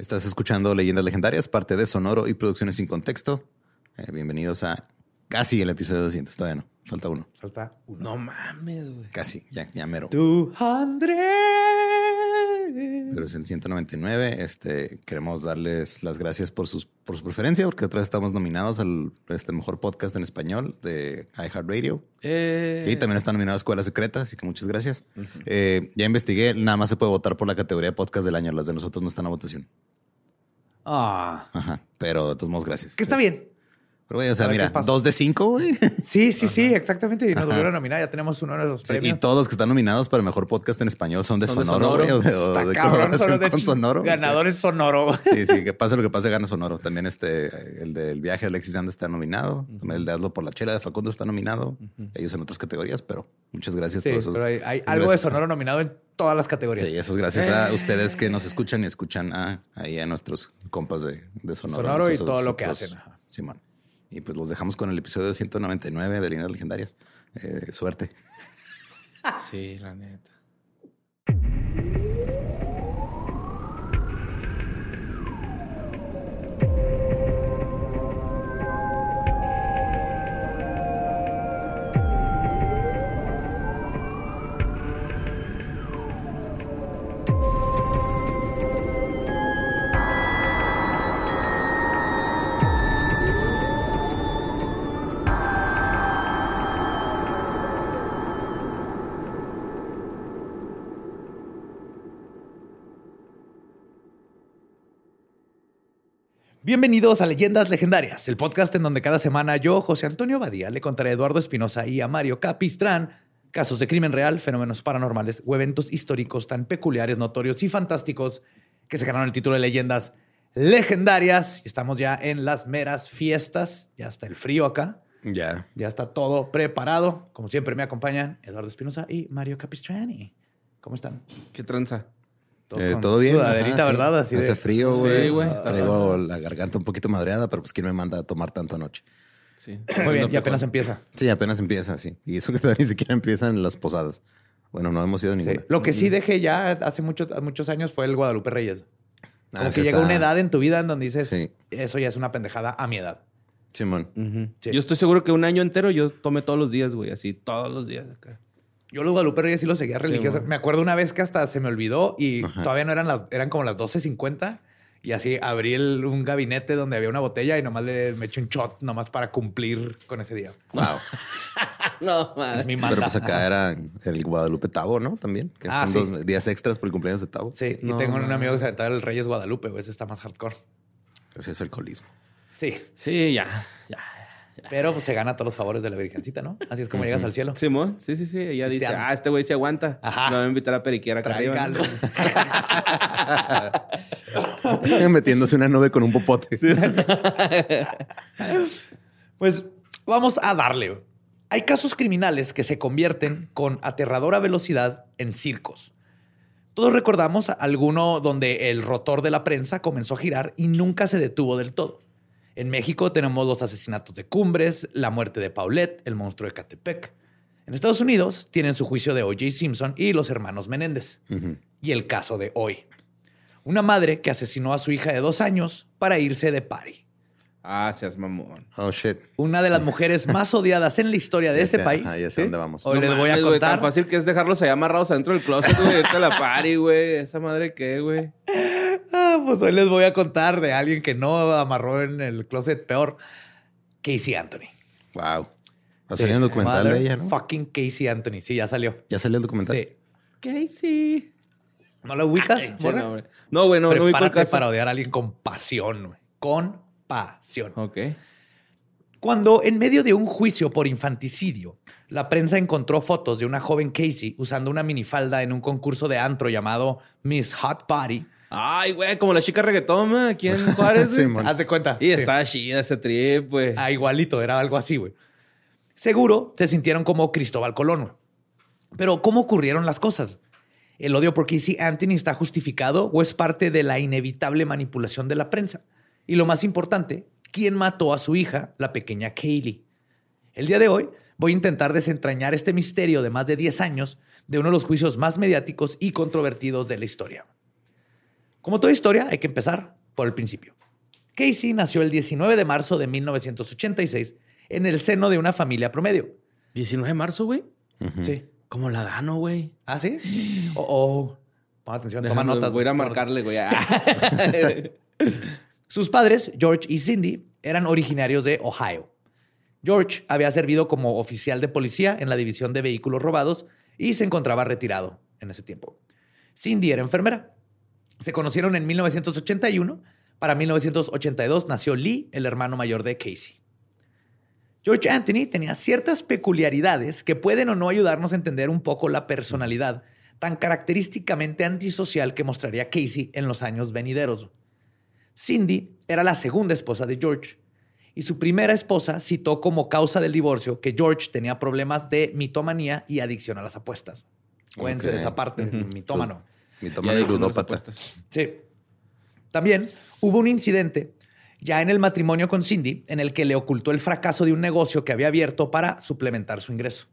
Estás escuchando Leyendas Legendarias, parte de Sonoro y Producciones sin Contexto. Eh, bienvenidos a casi el episodio 200. Todavía no, falta uno. Falta uno. No mames, güey. Casi, ya, ya mero. Tú, Pero es el 199. Este, queremos darles las gracias por, sus, por su preferencia, porque otra vez estamos nominados al este, mejor podcast en español de iHeartRadio. Eh, Y también está nominado a Escuela Secreta, así que muchas gracias. Eh, ya investigué, nada más se puede votar por la categoría de podcast del año. Las de nosotros no están a votación. Ah, Ajá, pero de todos modos, gracias. que está bien. Pero, güey, o sea, mira, dos de cinco, güey. Sí, sí, sí, exactamente. Y nos volvieron a nominar. Ya tenemos uno de los Sí, premios. y todos los que están nominados para el mejor podcast en español son de Son de Sonoro, güey, Sonoro. o de, o Está de cabrón, de con Sonoro. Ganadores Sonoro. Sí, sí, que pase lo que pase, gana Sonoro. También este, el del viaje de Alexis Anda está nominado. También el de Hazlo por la Chela de Facundo está nominado. Ellos en otras categorías, pero muchas gracias Sí, todos esos. pero hay, algo de. Sonoro nominado en todas las categorías. Sí, eso es gracias a ustedes que nos escuchan y escuchan a, ahí a nuestros compas de, de Sonoro. Sonoro y todo lo que hacen. Simón. Y pues los dejamos con el episodio 199 de Líneas Legendarias. Eh, suerte. Sí, la neta. Bienvenidos a Leyendas Legendarias, el podcast en donde cada semana yo, José Antonio Badía, le contaré a Eduardo Espinosa y a Mario Capistrán casos de crimen real, fenómenos paranormales o eventos históricos tan peculiares, notorios y fantásticos que se ganaron el título de Leyendas Legendarias. Y estamos ya en las meras fiestas, ya está el frío acá, Ya. ya está todo preparado. Como siempre me acompañan Eduardo Espinosa y Mario Capistrani. ¿Cómo están? ¿Qué tranza? Todos Eh, todo bien. Sudaderita, Ajá, sí. ¿verdad? Así Hace de- frío, Sí, güey. güey, está Traigo la garganta un poquito madreada, pero pues quién me manda a tomar tanto anoche. Sí. Muy bien, y apenas empieza. Sí, apenas empieza, sí. Y eso que todavía ni siquiera empiezan las posadas. Bueno, no hemos ido a Sí. ninguna. Lo que sí dejé ya hace muchos, muchos años fue el Guadalupe Reyes. Como Ah, que llega está- una edad en tu vida en donde dices, Sí. eso ya es una pendejada a mi edad. Simón. Sí. Yo estoy seguro que un año entero yo tomé todos los días, güey. Así, todos los días acá. Yo los Guadalupe Reyes sí los seguía religiosos. güey. me acuerdo una vez que hasta se me olvidó y Ajá. todavía no eran las, eran como las 12.50 y así abrí el- un gabinete donde había una botella y nomás le, me eché un shot nomás para cumplir con ese día. Wow. No, Es mi Pero manda. pues acá era el Guadalupe Tavo, ¿no? También. Que Ah, son sí. dos días extras por el cumpleaños de Tavo. Sí, y No, tengo un amigo que se aventaba el Reyes Guadalupe. Ese está más hardcore. Ese es alcoholismo. Sí, Sí, ya, ya. Pero pues se gana todos los favores de la Virgencita, ¿no? Así es como llegas al cielo. Simón, sí, sí, sí. Ella dice, Cristiano. ah, este güey se aguanta. Ajá. Me va a invitar a periquear acá arriba. Metiéndose una nube con un popote. Pues vamos a darle. Hay casos criminales que se convierten con aterradora velocidad en circos. Todos recordamos alguno donde el rotor de la prensa comenzó a girar y nunca se detuvo del todo. En México tenemos los asesinatos de Cumbres, la muerte de Paulette, el monstruo de Catepec. En Estados Unidos tienen su juicio de O.J. Simpson y los hermanos Menéndez. Y el caso de hoy. Una madre que asesinó a su hija de dos años para irse de party. Ah, seas mamón. Oh, shit. Una de las mujeres más odiadas en la historia de Ya este país. sé ¿sí? dónde vamos. Hoy No les voy a contar. tan fácil que es dejarlos ahí amarrados adentro del closet, güey. A la party, güey. Esa madre qué, güey. Ah, pues hoy les voy a contar de alguien que no amarró en el closet peor. Casey Anthony. Wow. Va a salir un documental de ella, ¿no? Fucking Casey Anthony. Sí, ya salió. Ya salió el documental. Sí. Casey. ¿No lo ubicas? Morra? no, güey. No, güey, no, no ubico el Prepárate caso. para odiar a alguien con pasión, güey. Con pasión. Ok. Cuando en medio de un juicio por infanticidio, la prensa encontró fotos de una joven Casey usando una minifalda en un concurso de antro llamado Miss Hot Body. Ay, güey, como la chica reggaetón, güey, aquí en Juárez. Simón. Haz de cuenta. Y Sí. estaba chida ese trip, güey. Ah, igualito, era algo así, güey. Seguro se sintieron como Cristóbal Colón, güey. Pero, ¿cómo ocurrieron las cosas? ¿El odio por Casey Anthony está justificado o es parte de la inevitable manipulación de la prensa? Y lo más importante, ¿quién mató a su hija, la pequeña Kaylee? El día de hoy voy a intentar desentrañar este misterio de más de 10 años de uno de los juicios más mediáticos y controvertidos de la historia. Como toda historia, hay que empezar por el principio. Casey nació el 19 de marzo de 1986 en el seno de una familia promedio. 19 de marzo, güey. Sí. Como la gano, güey. ¿Ah, sí? Oh, oh. Pon atención, toma notas. Voy a ir a toma marcarle, güey. Sus padres, George y Cindy, eran originarios de Ohio. George había servido como oficial de policía en la división de vehículos robados y se encontraba retirado en ese tiempo. Cindy era enfermera. Se conocieron en 1981. Para 1982 nació Lee, el hermano mayor de Casey. George Anthony tenía ciertas peculiaridades que pueden o no ayudarnos a entender un poco la personalidad tan característicamente antisocial que mostraría Casey en los años venideros. Cindy era la segunda esposa de George y su primera esposa citó como causa del divorcio que George tenía problemas de mitomanía y adicción a las apuestas. Cuéntense Ok. de esa parte, mitómano. Mi Ya toma de dicen las ludópata. Sí. También hubo un incidente ya en el matrimonio con Cindy en el que le ocultó el fracaso de un negocio que había abierto para suplementar su ingreso.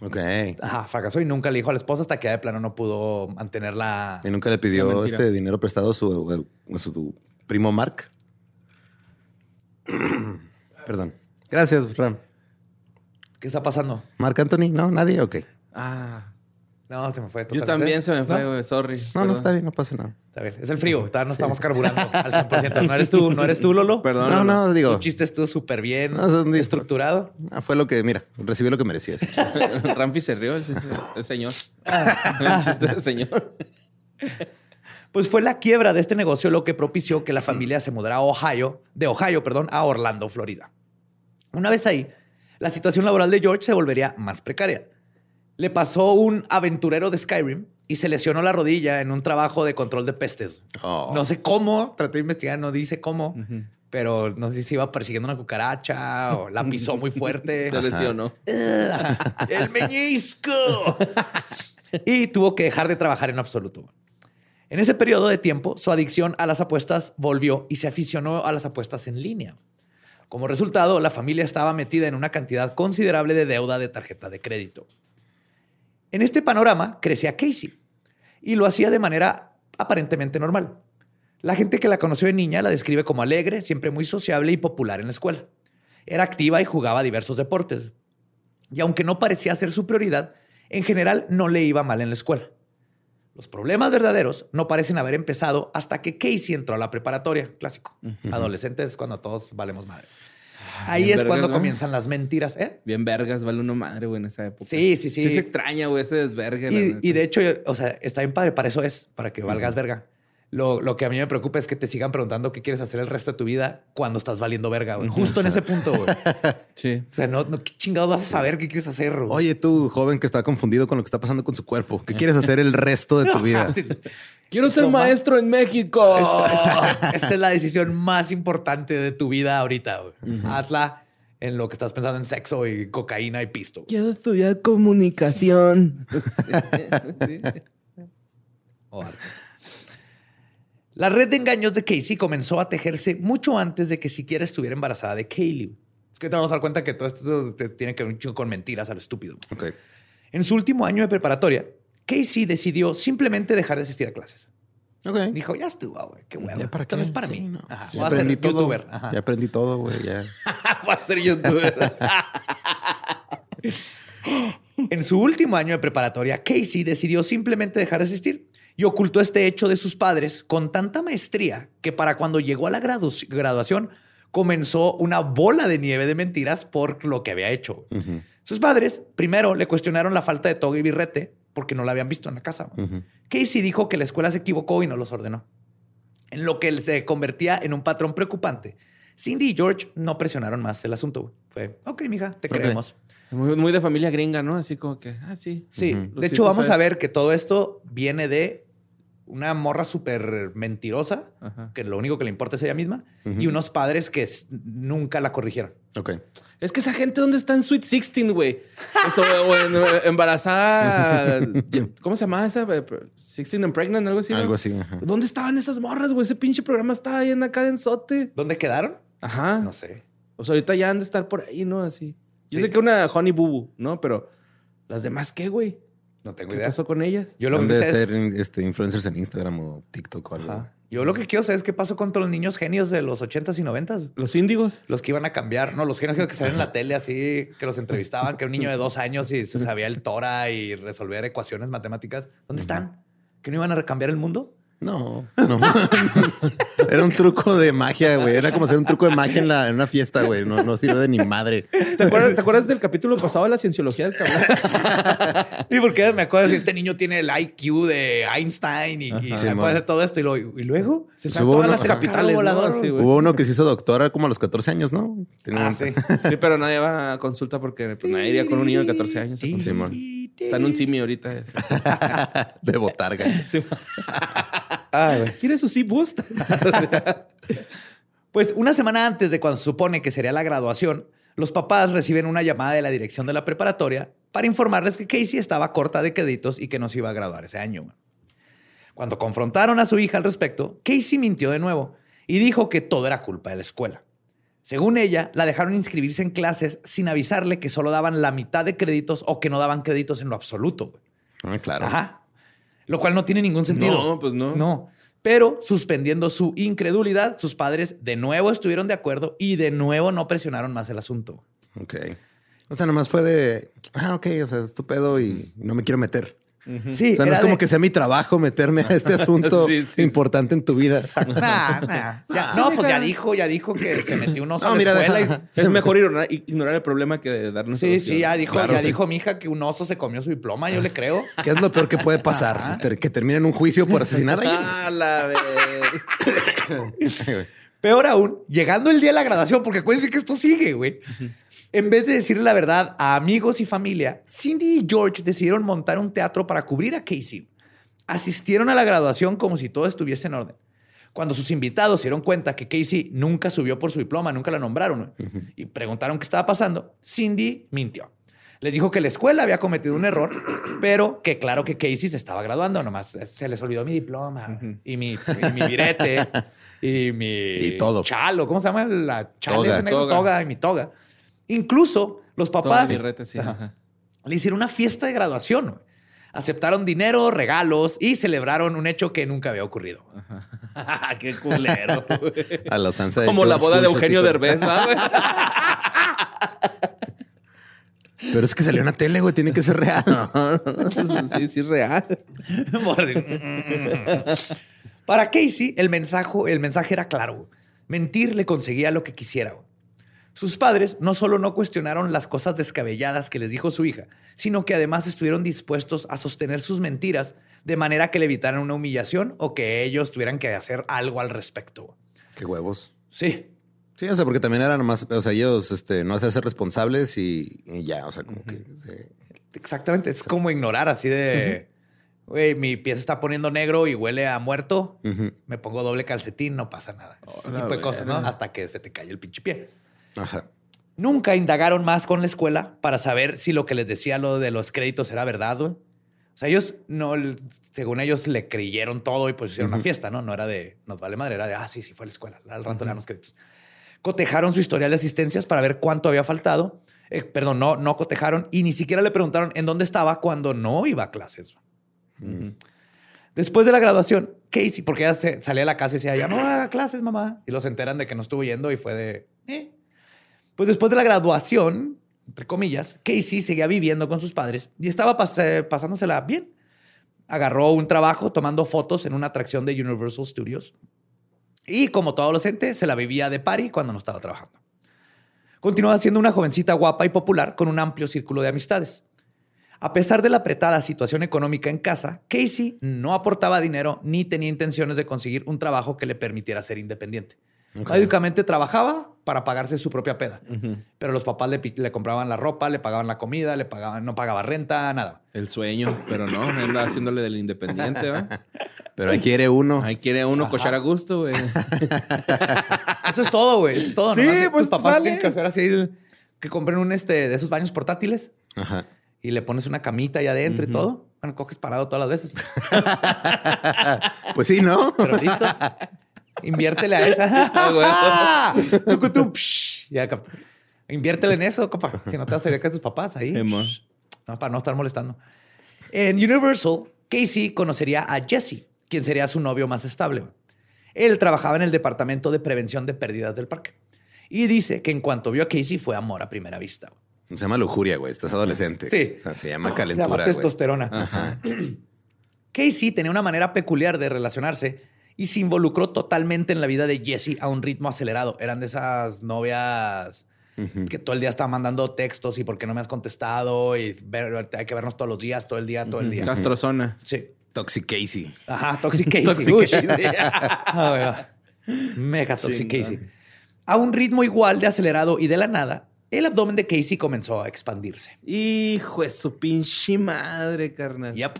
Ok. Ajá, fracasó y nunca le dijo a la esposa hasta que de plano no pudo mantener la... Y nunca le pidió este dinero prestado a su, a su primo Mark. Perdón. Gracias, Ram. ¿Qué está pasando? Mark Anthony, ¿no? ¿Nadie? Ok. Ah. No, se me fue. Yo totalmente. también se me fue, No, güey. Sorry. No, no está bien, no pasa nada. Está bien. Es el frío. Todavía no estamos carburando al 100%. No eres tú, no eres tú, Lolo. Perdón. No, no, digo. Tu chiste estuvo súper bien No, estructurado. ah, fue lo que, mira, recibí lo que merecía. ese chiste. Ramfi se rió, el, el señor. el chiste del señor. Pues fue la quiebra de este negocio lo que propició que la familia se mudara a Ohio, de Ohio, perdón, a Orlando, Florida. Una vez ahí, la situación laboral de George se volvería más precaria. Le pasó un aventurero de Skyrim y se lesionó la rodilla en un trabajo de control de pestes. Oh. No sé cómo, traté de investigar, no dice cómo, pero no sé si iba persiguiendo una cucaracha o la pisó muy fuerte. Se lesionó. ¡El meñisco! y tuvo que dejar de trabajar en absoluto. En ese periodo de tiempo, su adicción a las apuestas volvió y se aficionó a las apuestas en línea. Como resultado, la familia estaba metida en una cantidad considerable de deuda de tarjeta de crédito. En este panorama crecía Casey y lo hacía de manera aparentemente normal. La gente que la conoció de niña la describe como alegre, siempre muy sociable y popular en la escuela. Era activa y jugaba diversos deportes. Y aunque no parecía ser su prioridad, en general no le iba mal en la escuela. Los problemas verdaderos no parecen haber empezado hasta que Casey entró a la preparatoria, clásico. Adolescentes cuando todos valemos madre. Ahí bien es vergas, cuando ¿no? comienzan las mentiras, ¿eh? Bien vergas, vale uno madre, güey, en esa época. Sí, sí, sí. Sí se extraña, güey, ese desvergue. Y, y de hecho, o sea, está bien padre, para eso es, para que valgas verga. Lo, lo que a mí me preocupa es que te sigan preguntando qué quieres hacer el resto de tu vida cuando estás valiendo verga, güey. Justo en ese punto, güey. O Sí. sea, no, no, ¿qué chingados vas a saber qué quieres hacer? güey? Oye, tú, joven que está confundido con lo que está pasando con su cuerpo, ¿qué quieres hacer el resto de tu vida? Sí. Quiero ser maestro en México. Esta es la decisión más importante de tu vida ahorita. güey. Hazla en lo que estás pensando en sexo y cocaína y pisto. Quiero estudiar comunicación. o arte. La red de engaños de Casey comenzó a tejerse mucho antes de que siquiera estuviera embarazada de Kaylee. Es que te vamos a dar cuenta que todo esto te- tiene que ver un chingo con mentiras a lo estúpido. Ok. En su último año de preparatoria, Casey decidió simplemente dejar de asistir a clases. Ok. Dijo, ya estuvo, güey. Qué huevo. ¿Ya para qué? no es para Sí, mí. no. Ajá, Ya voy a ser aprendí todo. youtuber. Ajá. Ya aprendí todo, güey. Ya. Voy a ser youtuber. en su último año de preparatoria, Casey decidió simplemente dejar de asistir y ocultó este hecho de sus padres con tanta maestría que para cuando llegó a la gradu- graduación comenzó una bola de nieve de mentiras por lo que había hecho. Sus padres primero le cuestionaron la falta de toga y birrete porque no la habían visto en la casa. Casey dijo que la escuela se equivocó y no los ordenó. En lo que él se convertía en un patrón preocupante. Cindy y George no presionaron más el asunto. Fue, ok, mija, te creemos. Muy, muy de familia gringa, ¿no? Así como que, ah, sí. Sí, de hecho vamos a ver que todo esto viene de una morra súper mentirosa, Ajá. que lo único que le importa es ella misma, y unos padres que nunca la corrigieron. Ok. Es que esa gente, ¿dónde está en Sweet 16, güey? Eso, o en, eh, embarazada. ¿Cómo se llama esa? 16 and Pregnant, algo así. ¿no? Algo así. ajá. ¿Dónde estaban esas morras, güey? Ese pinche programa estaba ahí en acá en Sote. ¿Dónde quedaron? Ajá. No sé. O sea, ahorita ya han de estar por ahí, ¿no? Así. Yo Sí. sé que una Honey Boo Boo, ¿no? Pero las demás, ¿qué, güey? No tengo ¿Qué idea. pasó con ellas? Yo lo que de sé es- ser este, influencers en Instagram o TikTok o algo. Ajá. Yo lo que quiero saber es qué pasó con todos los niños genios de los 80s y 90s. Los índigos. Los que iban a cambiar, no, los genios que salen en la tele así, que los entrevistaban, que un niño de dos años y se sabía el Tora y resolver ecuaciones matemáticas. ¿Dónde están? ¿Que no iban a recambiar el mundo? No, no. Era un truco de magia, güey. Era como hacer un truco de magia en, la, en una fiesta, güey. No, no sirve de ni madre. ¿Te acuerdas, ¿Te acuerdas del capítulo pasado de la cienciología del cabrón? Y porque me acuerdo si este niño tiene el IQ de Einstein y, y Simón. puede hacer todo esto y, lo- y luego se hubo todas uno- las ajá. capitales volador. ¿no? Sí, güey. Hubo uno que se hizo doctora como a los 14 años, ¿no? Ah, un- sí. Sí, pero nadie va a consulta porque pues, nadie iría con un niño de 14 años. a. Simón. Está en un simio ahorita. ese. De botarga. Sí. Ay, güey. ¿Quiere su C-Boost? Pues una semana antes de cuando se supone que sería la graduación, los papás reciben una llamada de la dirección de la preparatoria para informarles que Casey estaba corta de créditos y que no se iba a graduar ese año. Cuando confrontaron a su hija al respecto, Casey mintió de nuevo y dijo que todo era culpa de la escuela. Según ella, la dejaron inscribirse en clases sin avisarle que solo daban la mitad de créditos o que no daban créditos en lo absoluto. Ah, claro. Ajá. Lo cual no tiene ningún sentido. No, pues no. No. Pero suspendiendo su incredulidad, sus padres de nuevo estuvieron de acuerdo y de nuevo no presionaron más el asunto. Ok. O sea, nomás fue de, ah, ok, o sea, es tu pedo y no me quiero meter. Sí, O sea, no es como de- que sea mi trabajo meterme a este asunto Sí, sí, importante en tu vida. Nah, nah. Ya- no, pues ya dijo, ya dijo que se metió un oso No, la mira, escuela. deja- y- Es mejor ignorar, ignorar el problema que darnos Sí, sí, ya dijo, Claro, ya sí. dijo mi hija que un oso se comió su diploma, yo le creo. ¿Qué es lo peor que puede pasar? Que termine en un juicio por asesinar a alguien. Ah, la. Peor aún, llegando el día de la graduación, porque acuérdense que esto sigue, güey. En vez de decirle la verdad a amigos y familia, Cindy y George decidieron montar un teatro para cubrir a Casey. Asistieron a la graduación como si todo estuviese en orden. Cuando sus invitados se dieron cuenta que Casey nunca subió por su diploma, nunca la nombraron, ¿no? y preguntaron qué estaba pasando, Cindy mintió. Les dijo que la escuela había cometido un error, pero que claro que Casey se estaba graduando, nomás se les olvidó mi diploma y mi, y mi y mi Y todo. chalo, ¿cómo se llama? La chale Toga. Toga. toga y mi toga. Incluso los papás sí, le hicieron una fiesta de graduación. güey. Aceptaron dinero, regalos y celebraron un hecho que nunca había ocurrido. Qué culero. A la usanza de Como la boda de Eugenio Derbez. Pero es que salió en la tele, güey. Tiene que ser real. sí, sí, es real. Mm, mm, mm. Para Casey, el mensaje, el mensaje era claro. Mentir le conseguía lo que quisiera. Sus padres no solo no cuestionaron las cosas descabelladas que les dijo su hija, sino que además estuvieron dispuestos a sostener sus mentiras de manera que le evitaran una humillación o que ellos tuvieran que hacer algo al respecto. Qué huevos. Sí, Sí, o sea, porque también eran más, o sea, ellos este, no hacerse responsables y, y ya, o sea, como que se- Exactamente, es como ignorar así de, güey, mi pie se está poniendo negro y huele a muerto, me pongo doble calcetín, no pasa nada. Ese Hola, tipo de cosas, ¿no? Hasta que se te cae el pinche pie. Ajá. Nunca indagaron más con la escuela para saber si lo que les decía lo de los créditos era verdad, güey. O sea, ellos no, según ellos le creyeron todo y pues hicieron una fiesta, ¿no? No era de, nos vale madre, era de, ah, sí, sí, fue a la escuela, al rato le dan los créditos. Cotejaron su historial de asistencias para ver cuánto había faltado. Eh, perdón, no, no cotejaron y ni siquiera le preguntaron en dónde estaba cuando no iba a clases. Después de la graduación, Casey, porque ella se, salía a la casa y decía, ya no voy a clases, mamá. Y los enteran de que no estuvo yendo y fue de, eh. Pues después de la graduación, entre comillas, Casey seguía viviendo con sus padres y estaba eh, pasándosela bien. Agarró un trabajo tomando fotos en una atracción de Universal Studios. Y como todo adolescente, se la vivía de party cuando no estaba trabajando. Continuaba siendo una jovencita guapa y popular con un amplio círculo de amistades. A pesar de la apretada situación económica en casa, Casey no aportaba dinero ni tenía intenciones de conseguir un trabajo que le permitiera ser independiente. Ok. Básicamente trabajaba para pagarse su propia peda. Pero los papás le, compraban la ropa, le pagaban la comida, le pagaban, no pagaba renta, nada. El sueño, pero no, anda haciéndole del independiente, ¿va? Pero ahí quiere uno. Ahí quiere uno cochar a gusto, güey. Eso es todo, güey. Eso es todo. Sí, Nomás pues, tus papás tienen que hacer así el- que compren un este de esos baños portátiles Ajá. y le pones una camita ahí adentro y todo. Bueno, coges parado todas las veces. Pues sí, ¿no? Pero listo. Inviértele a esa. Ah, psh. Ya, cap- Inviértele en eso, copa. Si no te vas a con tus papás ahí. No, para no estar molestando. En Universal, Casey conocería a Jesse, quien sería su novio más estable. Él trabajaba en el departamento de prevención de pérdidas del parque. Y dice que en cuanto vio a Casey fue amor a primera vista. Se llama lujuria, güey. Estás adolescente. Sí. O sea, se llama Se calentura. llama güey. testosterona. Ajá. Casey tenía una manera peculiar de relacionarse y se involucró totalmente en la vida de Jesse a un ritmo acelerado. Eran de esas novias que todo el día estaban mandando textos y por qué no me has contestado y ver- hay que vernos todos los días, todo el día, todo el día. Castrozona. Sí. Toxic Casey. Ajá, Toxic Casey. Toxic Uy. Casey. Ah. Mega Toxic. Casey. A un ritmo igual de acelerado y de la nada, el abdomen de Casey comenzó a expandirse. Hijo de su pinche madre, carnal. Yep.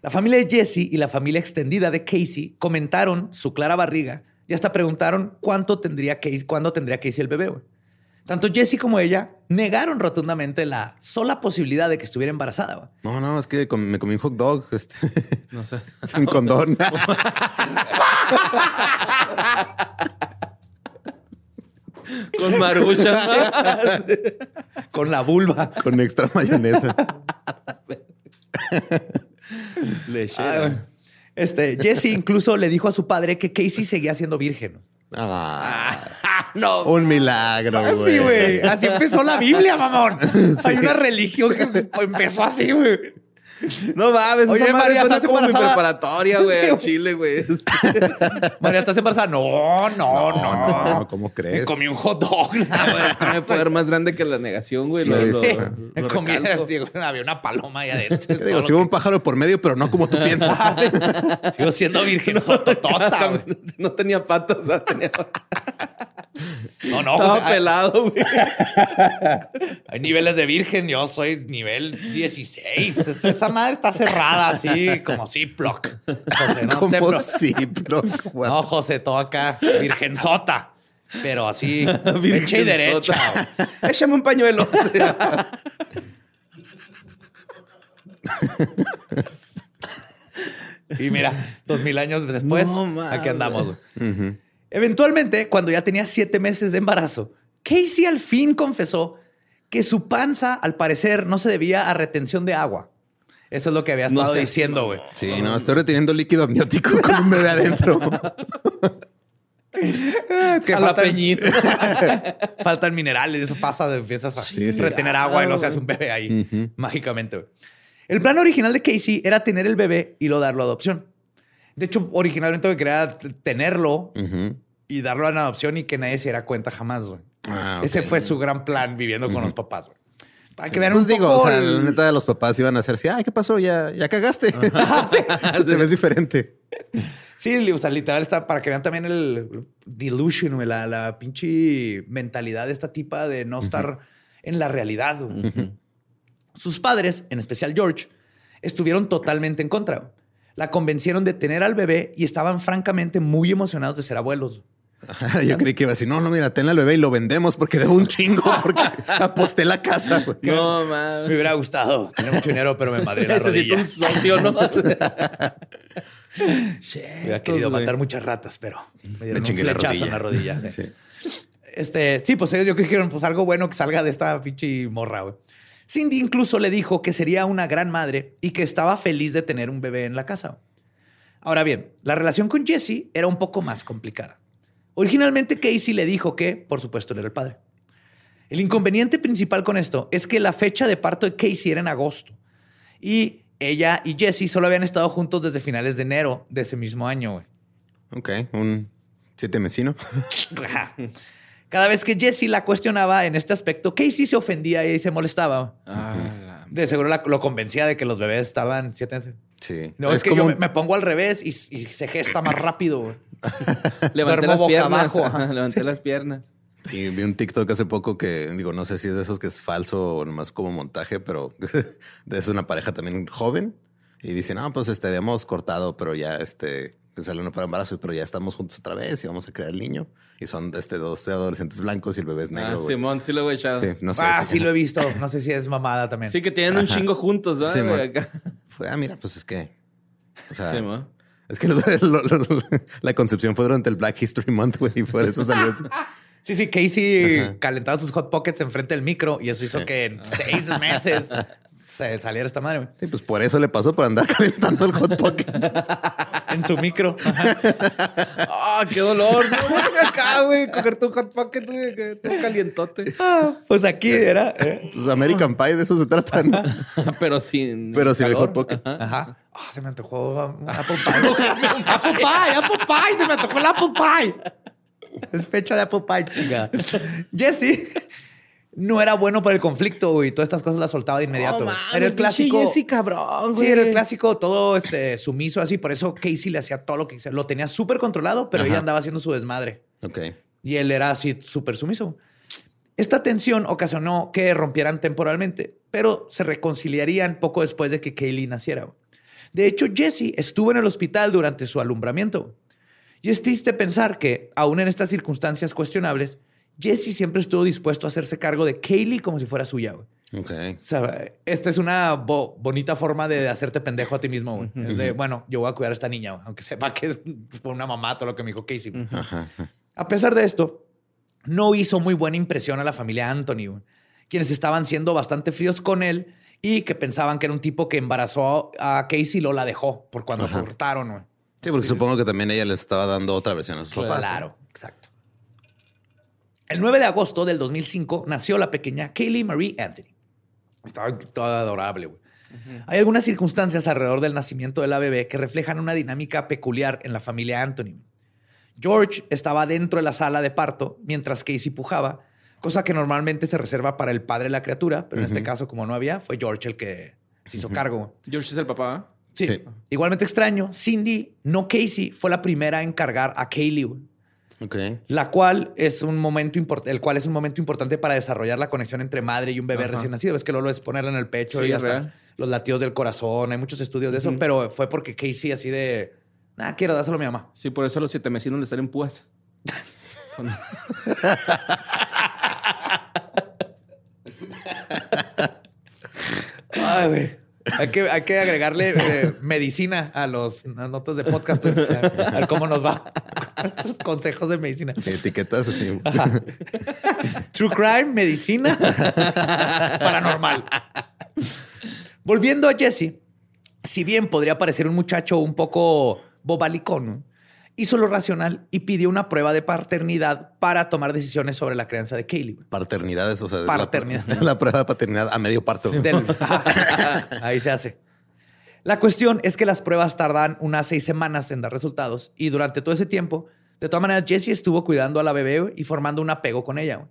La familia de Jesse y la familia extendida de Casey comentaron su clara barriga y hasta preguntaron cuánto tendría Casey, cuándo tendría Casey el bebé. güey. Tanto Jesse como ella negaron rotundamente la sola posibilidad de que estuviera embarazada. No, no, es que me comí un hot dog este, No sé. sin condón. Con marucha. Con la vulva. con extra mayonesa. Lechera. Este, Jesse incluso le dijo a su padre que Casey seguía siendo virgen. Ah, no. un milagro, Así, güey. güey. Así empezó la Biblia, mamón. Hay una religión que empezó así, güey. No mames. Oye, esa María, ¿estás como mi embarazada? preparatoria, güey. Sí, güey. Chile, güey. María, ¿estás embarazada? No, no, no. No, no, ¿cómo Me crees? comí un hot dog. Tiene poder más grande que la negación, güey. Sí, Lo- lo- sí. Me lo comí, había una paloma ahí adentro. Te digo, si hubo un pájaro por medio, pero no como tú piensas. Sigo siendo virgen sototota, güey. No tenía patas, o sea, tenía... No, no, estaba José, pelado, güey. hay niveles de virgen. Yo soy nivel 16. Esta- Esa madre está cerrada así, como Ziploc. José, no como bro. What? No, José, todo acá, virgensota. Pero así, derecha y derecha. güey. Échame un pañuelo. Y mira, dos mil años después, No aquí andamos. güey. Eventualmente, cuando ya tenía siete meses de embarazo, Casey al fin confesó que su panza, al parecer, no se debía a retención de agua. Eso es lo que había No estado diciendo, güey. Sí, no, estoy reteniendo líquido amniótico con un bebé adentro. Es que A faltan, peñín. faltan minerales, eso pasa, empiezas a Sí, sí. retener agua y no se hace un bebé ahí mágicamente. güey. El plan original de Casey era tener el bebé y lo darlo a adopción. De hecho, originalmente quería tenerlo y darlo en adopción y que nadie se diera cuenta jamás, güey. Ah, Ese fue su gran plan viviendo con los papás, güey. Para que vean Pues un digo, poco o sea, el- la neta de los papás iban a hacer así, ay, ¿qué pasó? Ya, ya cagaste. Te ves diferente. Sí, o sea, literal está para que vean también el delusion, la, la pinche mentalidad de esta tipa de no estar en la realidad. Sus padres, en especial George, estuvieron totalmente en contra. La convencieron de tener al bebé y estaban francamente muy emocionados de ser abuelos. Yo creí que iba a decir, no, no, mira, tenle al bebé y lo vendemos porque debo un chingo porque aposté la casa. güey. No, Me mames. hubiera gustado tener mucho dinero, pero me madré la Necesito rodilla. un socio, ¿no? Hubiera querido güey. matar muchas ratas, pero me dieron un chingué la flechazo en rodilla. la rodilla. sí. Sí. Este, sí, pues ellos yo creo que dijeron, pues algo bueno que salga de esta pinche morra, güey. Cindy incluso le dijo que sería una gran madre y que estaba feliz de tener un bebé en la casa. Ahora bien, la relación con Jesse era un poco más complicada. Originalmente Casey le dijo que, por supuesto, él era el padre. El inconveniente principal con esto es que la fecha de parto de Casey era en agosto y ella y Jesse solo habían estado juntos desde finales de enero de ese mismo año, güey. Ok, un siete mesino. Cada vez que Jesse la cuestionaba en este aspecto, Casey se ofendía y se molestaba. Ah, la- De seguro la- lo convencía de que los bebés tardan siete. Sí. No, es, es que como yo me, me pongo al revés y, y se gesta más rápido. Levanté las boca piernas. abajo, ajá, ajá. Levanté las piernas. Y vi un TikTok hace poco que, digo, no sé si es de esos que es falso o nomás como montaje, pero es una pareja también joven y dicen, no, pues este, habíamos cortado, pero ya este, salió uno para embarazo, pero ya estamos juntos otra vez y vamos a crear el niño. Y son este, dos adolescentes blancos y el bebé es negro. Ah, güey. Simón, sí lo he echado. Sí, Sí, no sé. ah, sí lo he visto. No sé si es mamada también. que tienen un chingo juntos, ¿verdad? Sí. Acá. Fue, ah, mira, pues es que. O sea, Sí, man. es que lo- lo- lo- la concepción fue durante el Black History Month, güey, y por eso salió así. Sí, sí, Casey Ajá. calentaba sus hot pockets enfrente del micro y eso hizo Sí. que en seis meses se saliera esta madre, güey. Sí, pues por eso le pasó por andar calentando el hot pocket. En su micro. ¡Ah, qué dolor! No, acá, güey, cogerte un hot pocket, güey, que todo calientote. Ah, pues aquí era. ¿eh? Pues American Pie de eso se trata, ¿no? Pero sin. Pero sin el hot pocket. Ajá. Ajá. Ah, se me antojó apple pie. apple pie, apple pie. Se me antojó el apple pie. Es fecha de apple pie, chica. Jesse no era bueno para el conflicto güey. todas estas cosas las soltaba de inmediato. No era el clásico. Jesse, cabrón, Sí, era el clásico, todo este, sumiso así. Por eso Casey le hacía todo lo que quisiera. Lo tenía súper controlado, pero Ajá. ella andaba haciendo su desmadre. Ok. Y él era así súper sumiso. Esta tensión ocasionó que rompieran temporalmente, pero se reconciliarían poco después de que Kaylee naciera. De hecho, Jesse estuvo en el hospital durante su alumbramiento. Y es triste pensar que, aún en estas circunstancias cuestionables, Jesse siempre estuvo dispuesto a hacerse cargo de Kaylee como si fuera suya. güey. Ok. O sea, esta es una bo- bonita forma de hacerte pendejo a ti mismo. güey. Es de, bueno, yo voy a cuidar a esta niña, güey, aunque sepa que es por una mamá todo lo que me dijo Casey. güey. Ajá. A pesar de esto, no hizo muy buena impresión a la familia Anthony, güey, quienes estaban siendo bastante fríos con él y que pensaban que era un tipo que embarazó a Casey y lo la dejó por cuando cortaron. güey. Sí, porque supongo que también ella le estaba dando otra versión a sus papás. Claro, exacto. El 9 de agosto del 2005 nació la pequeña Kaylee Marie Anthony. Estaba toda adorable, güey. Hay algunas circunstancias alrededor del nacimiento de la bebé que reflejan una dinámica peculiar en la familia Anthony. George estaba dentro de la sala de parto mientras Casey pujaba, cosa que normalmente se reserva para el padre de la criatura, pero en este caso, como no había, fue George el que se hizo cargo. George es el papá. Sí. Sí. Igualmente extraño, Cindy, no Casey, fue la primera en cargar a Kaylee, güey, Ok. la cual es un momento importante, el cual es un momento importante para desarrollar la conexión entre madre y un bebé Ajá. recién nacido. Ves que Lolo es ponerla en el pecho Sí, y hasta real. los latidos del corazón. Hay muchos estudios de eso, pero fue porque Casey así de, nada, quiero dárselo a mi mamá. Sí, por eso a los siete vecinos le salen púas. Ay, güey. Hay que, hay que agregarle eh, medicina a los las notas de podcast. A, a ver cómo nos va. Estos consejos de medicina. Sí, etiquetas así. True crime, medicina, paranormal. Volviendo a Jesse, si bien podría parecer un muchacho un poco bobalicón, ¿no? Hizo lo racional y pidió una prueba de paternidad para tomar decisiones sobre la crianza de Kaylee. güey. Paternidades, o sea, la- Paternidad. La, prueba de paternidad a medio parto. Del- Ahí se hace. La cuestión es que las pruebas tardan unas seis semanas en dar resultados y durante todo ese tiempo, de todas maneras, Jesse estuvo cuidando a la bebé y formando un apego con ella.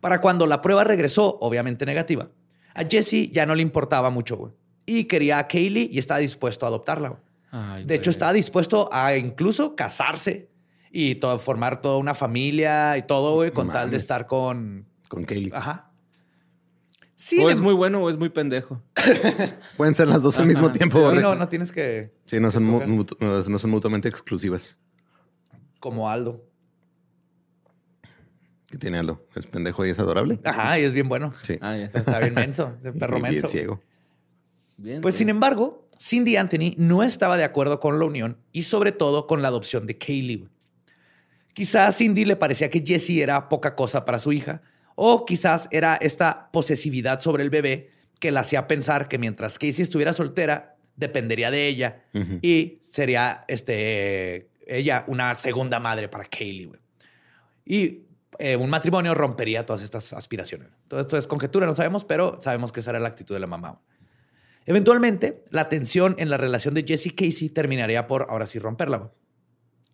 Para cuando la prueba regresó, obviamente negativa, a Jesse ya no le importaba mucho y quería a Kaylee y estaba dispuesto a adoptarla. Ay, De hecho, estaba dispuesto a incluso casarse y todo, formar toda una familia y todo, güey, con tal de estar con... Con Kaylee. Ajá. Sí, O es muy bueno o es muy pendejo. Pueden ser las dos al mismo tiempo. Sí, no, no tienes que... Sí, no son, mutu- no son mutuamente exclusivas. Como Aldo. ¿Qué tiene Aldo? ¿Es pendejo y es adorable? Ajá, y es bien bueno. Sí. Ah, ya. Está bien menso, es un perro Y bien menso. ciego. Bien. Pues sin embargo, Cindy Anthony no estaba de acuerdo con la unión y sobre todo con la adopción de Kaylee. Quizás a Cindy le parecía que Jessie era poca cosa para su hija o quizás era esta posesividad sobre el bebé que la hacía pensar que mientras Casey estuviera soltera, dependería de ella y sería este, ella una segunda madre para Kaylee. Y eh, un matrimonio rompería todas estas aspiraciones. Todo esto es conjetura, no sabemos, pero sabemos que esa era la actitud de la mamá. Eventualmente, la tensión en la relación de Jesse y Casey terminaría por ahora sí romperla.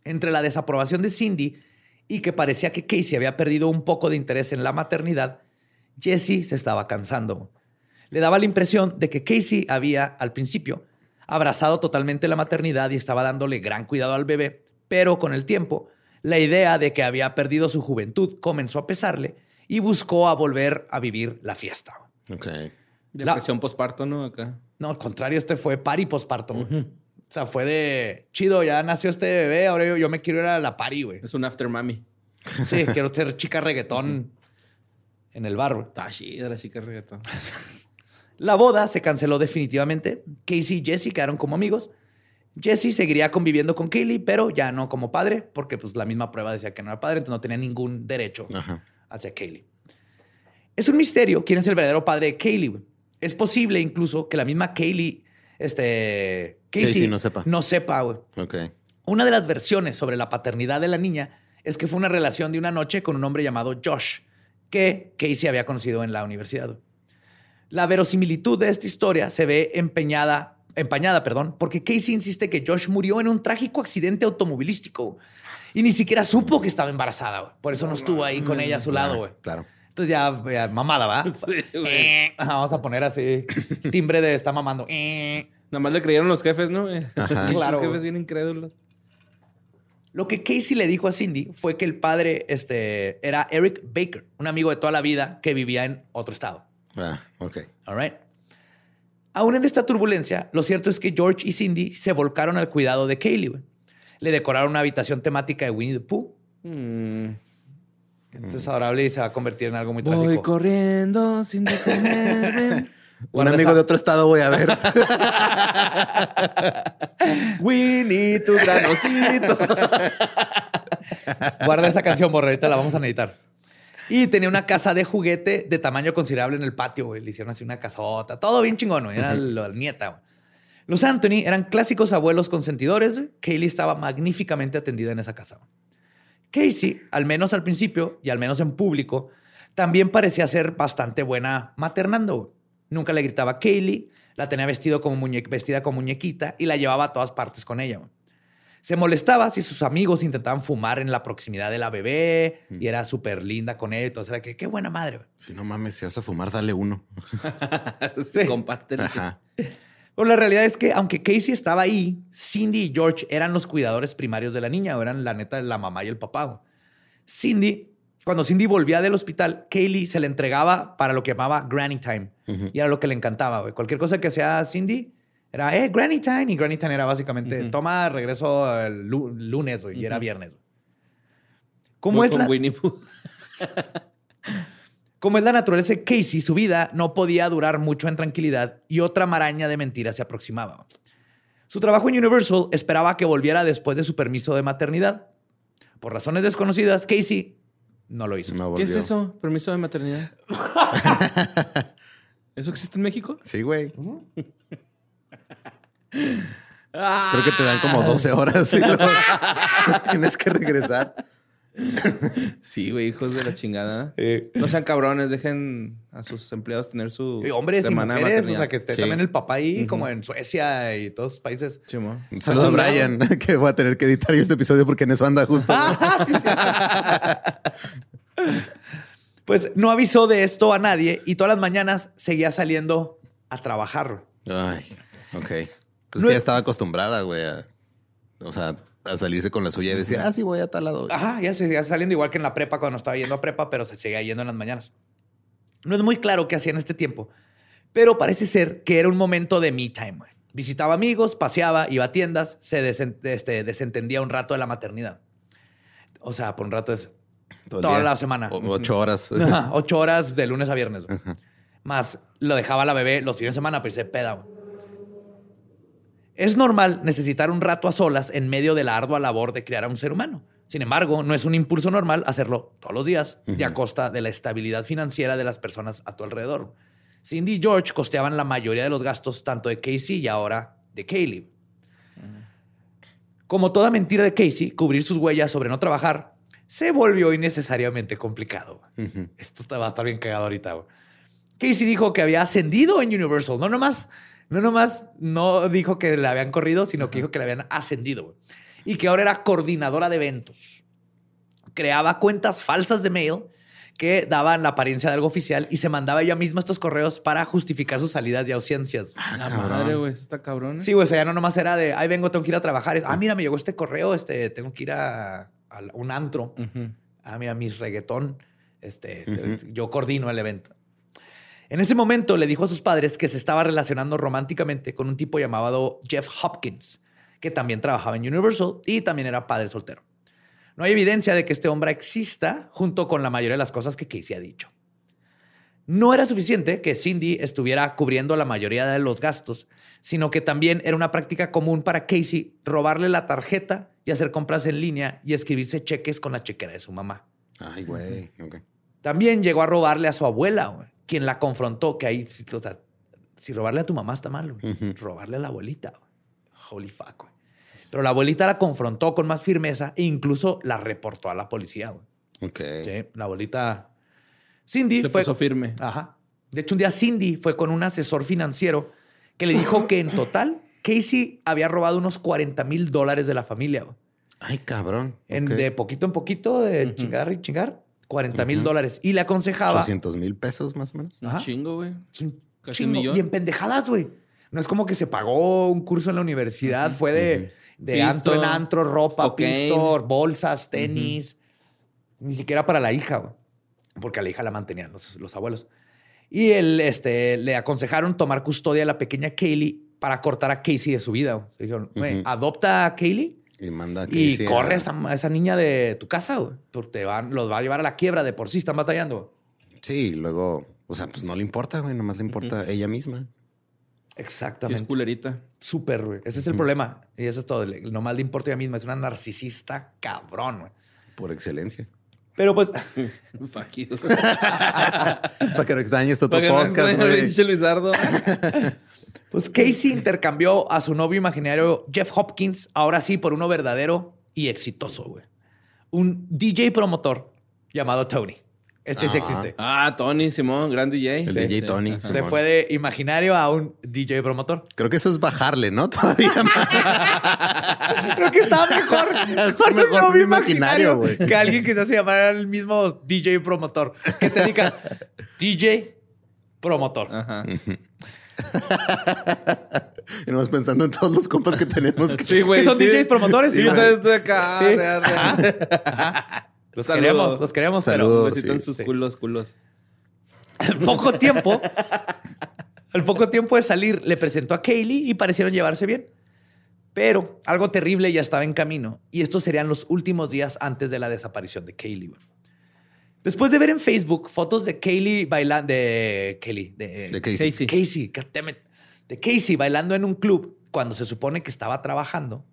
Entre la desaprobación de Cindy y que parecía que Casey había perdido un poco de interés en la maternidad, Jesse se estaba cansando. Le daba la impresión de que Casey había, al principio, abrazado totalmente la maternidad y estaba dándole gran cuidado al bebé, pero con el tiempo, la idea de que había perdido su juventud comenzó a pesarle y buscó a volver a vivir la fiesta. güey. Depresión posparto, ¿no? Acá. No, al contrario, este fue pari posparto. O sea, fue de chido, ya nació este bebé, ahora yo, yo me quiero ir a la pari, güey. Es un after mami. Sí, quiero ser chica reggaetón en el bar, güey. Está chida la chica reggaetón. La boda se canceló definitivamente. Casey y Jesse quedaron como amigos. Jesse seguiría conviviendo con Kaylee, pero ya no como padre, porque pues la misma prueba decía que no era padre, entonces no tenía ningún derecho Ajá. hacia Kaylee. Es un misterio quién es el verdadero padre de Kaylee. Es posible incluso que la misma Kaylee, este, Casey, Casey no sepa. No sepa, güey. Ok. Una de las versiones sobre la paternidad de la niña es que fue una relación de una noche con un hombre llamado Josh, que Casey había conocido en la universidad. La verosimilitud de esta historia se ve empeñada, empañada, perdón, porque Casey insiste que Josh murió en un trágico accidente automovilístico y ni siquiera supo que estaba embarazada. güey. Por eso no estuvo ahí con ella a su lado, güey. Claro. Entonces ya, ya, mamada, ¿va? Sí, güey. Eh, vamos a poner así timbre de está mamando. Eh. Nada más le creyeron los jefes, ¿no? Ajá. Claro. Los jefes bien incrédulos. Lo que Casey le dijo a Cindy fue que el padre este, era Eric Baker, un amigo de toda la vida que vivía en otro estado. Ah, ok. All right. Aún en esta turbulencia, lo cierto es que George y Cindy se volcaron al cuidado de Kaylee. güey. Le decoraron una habitación temática de Winnie the Pooh. Mm. Es adorable y se va a convertir en algo muy Voy trágico. corriendo sin detenerme. Un amigo esa- de otro estado voy a ver. Winnie, tu granocito. Guarda esa canción, borra, ahorita la vamos a necesitar. Y tenía una casa de juguete de tamaño considerable en el patio, güey. Le hicieron así una casota. Todo bien chingón, güey. Era la nieta, güey. Los Anthony eran clásicos abuelos consentidores. güey. Kaylee estaba magníficamente atendida en esa casa. güey. Casey, al menos al principio y al menos en público, también parecía ser bastante buena maternando. Nunca le gritaba a Kaylee, la tenía vestido como muñe- vestida como muñequita y la llevaba a todas partes con ella. Se molestaba si sus amigos intentaban fumar en la proximidad de la bebé y era súper linda con él. Entonces era que qué buena madre. si no mames, si vas a fumar, dale uno. Sí. Compártelo. Ajá. Pero la realidad es que aunque Casey estaba ahí, Cindy y George eran los cuidadores primarios de la niña, o eran la neta la mamá y el papá. Cindy, cuando Cindy volvía del hospital, Kaylee se le entregaba para lo que llamaba Granny Time. Y era lo que le encantaba. güey. Cualquier cosa que sea Cindy era, eh, Granny Time. Y Granny Time era básicamente, toma, regreso el lu- lunes, güey, y era viernes. güey. ¿Cómo Voy es con la- Winnie Pooh. como es la naturaleza de Casey, su vida no podía durar mucho en tranquilidad y otra maraña de mentiras se aproximaba. Su trabajo en Universal esperaba que volviera después de su permiso de maternidad. Por razones desconocidas, Casey no lo hizo. No ¿Qué es eso? ¿Permiso de maternidad? ¿Eso existe en México? Sí, güey. Ah. Creo que te dan como 12 horas y luego tienes que regresar. Sí, güey, hijos de la chingada. No sean cabrones, dejen a sus empleados tener su Y hombres y semana de mujeres, o sea, que esté Sí. también el papá ahí, como en Suecia y todos los países. Sí, mo. Un saludo a Brian, que voy a tener que editar yo este episodio porque en eso anda justo. Ah, sí, sí. pues no avisó de esto a nadie y todas las mañanas seguía saliendo a trabajar. Ay, ok. Pues que ya estaba acostumbrada, güey, a, o sea, a salirse con la suya y decir, ah, sí, voy a tal lado. Ajá, ya seguía saliendo igual que en la prepa cuando estaba yendo a prepa, pero se seguía yendo en las mañanas. No es muy claro qué hacía en este tiempo, pero parece ser que era un momento de me time. güey. Visitaba amigos, paseaba, iba a tiendas, se desen- este, desentendía un rato de la maternidad. O sea, por un rato es Todo toda día. la semana. O- ocho horas. Ajá, ocho horas de lunes a viernes. Más lo dejaba la bebé los fines de semana para irse peda. güey. Es normal necesitar un rato a solas en medio de la ardua labor de criar a un ser humano. Sin embargo, no es un impulso normal hacerlo todos los días y a costa de la estabilidad financiera de las personas a tu alrededor. Cindy y George costeaban la mayoría de los gastos tanto de Casey y ahora de Kaylee. Como toda mentira de Casey, cubrir sus huellas sobre no trabajar se volvió innecesariamente complicado. Esto va a estar bien cagado ahorita. Casey dijo que había ascendido en Universal. No nomás, no nomás no dijo que le habían corrido, sino que dijo que le habían ascendido. güey. Y que ahora era coordinadora de eventos. Creaba cuentas falsas de mail que daban la apariencia de algo oficial y se mandaba ella misma estos correos para justificar sus salidas y ausencias. La cabrón. madre, güey, está cabrón. ¿eh? Sí, güey, o sea, ya no nomás era de, ay, vengo, tengo que ir a trabajar. Es, ah, mira, me llegó este correo, este, tengo que ir a, a un antro. Ah, mira, mis reggaetón. Este, te- Yo coordino el evento. En ese momento le dijo a sus padres que se estaba relacionando románticamente con un tipo llamado Jeff Hopkins, que también trabajaba en Universal y también era padre soltero. No hay evidencia de que este hombre exista junto con la mayoría de las cosas que Casey ha dicho. No era suficiente que Cindy estuviera cubriendo la mayoría de los gastos, sino que también era una práctica común para Casey robarle la tarjeta y hacer compras en línea y escribirse cheques con la chequera de su mamá. Ay, güey. También llegó a robarle a su abuela, güey, quien la confrontó, que ahí, o sea, si robarle a tu mamá está mal, güey, robarle a la abuelita. güey. Holy fuck, güey. Pero la abuelita la confrontó con más firmeza e incluso la reportó a la policía, güey. Ok. Sí, la abuelita Cindy Se fue. puso firme. Ajá. De hecho, un día Cindy fue con un asesor financiero que le dijo que en total Casey había robado unos 40 mil dólares de la familia. güey. Ay, cabrón. En. De poquito en poquito, de chingar y chingar, 40 mil dólares. Y le aconsejaba. 800 mil pesos más o menos. Un Ajá. chingo, güey. Casi un chingo. millón. Y en pendejadas, güey. No es como que se pagó un curso en la universidad. Fue de, de Pisto, antro en antro, ropa, cocaine. pisto, bolsas, tenis. Ni siquiera para la hija, güey. Porque a la hija la mantenían los, los abuelos. Y él, este, le aconsejaron tomar custodia de la pequeña Kaylee para cortar a Casey de su vida. güey. Se dijeron, güey, adopta a Kaylee Y manda a y corre a esa, a esa niña de tu casa, güey. Porque te van, los va a llevar a la quiebra. De por sí están batallando. Sí, luego, o sea, pues no le importa, güey, nomás le importa ella misma. Sí, Exactamente. es culerita. Súper, güey. Ese es el problema. Y eso es todo. Nomás le importa a ella misma. Es una narcisista cabrón, güey. Por excelencia. Pero pues, Fuck you. Para que no extrañes tu Para que no podcast, Luisardo. pues Casey intercambió a su novio imaginario Jeff Hopkins, ahora sí, por uno verdadero y exitoso, güey. Un DJ promotor llamado Tony. Este sí Ah. existe. Ah, Tony Simón, gran DJ. El Sí, DJ sí. Tony. Se Simón. fue de imaginario a un DJ promotor. Creo que eso es bajarle, ¿no? Todavía más. Creo que estaba mejor. Está mejor imaginario, güey. Que alguien que se hace llamar el mismo DJ promotor. Que te diga DJ promotor. Ajá. Y nomás pensando en todos los compas que tenemos. que- Sí, güey. Que son sí. DJs promotores. Sí, desde acá. Los queremos, los queremos, pero besito en sí, sus sí. culos, culos. al poco tiempo, al poco tiempo de salir, le presentó a Kaylee y parecieron llevarse bien. Pero algo terrible ya estaba en camino y estos serían los últimos días antes de la desaparición de Kaylee. Después de ver en Facebook fotos de Kaylee bailando, de Kaylee, de, De Casey. Casey. Casey, de Casey bailando en un club cuando se supone que estaba trabajando,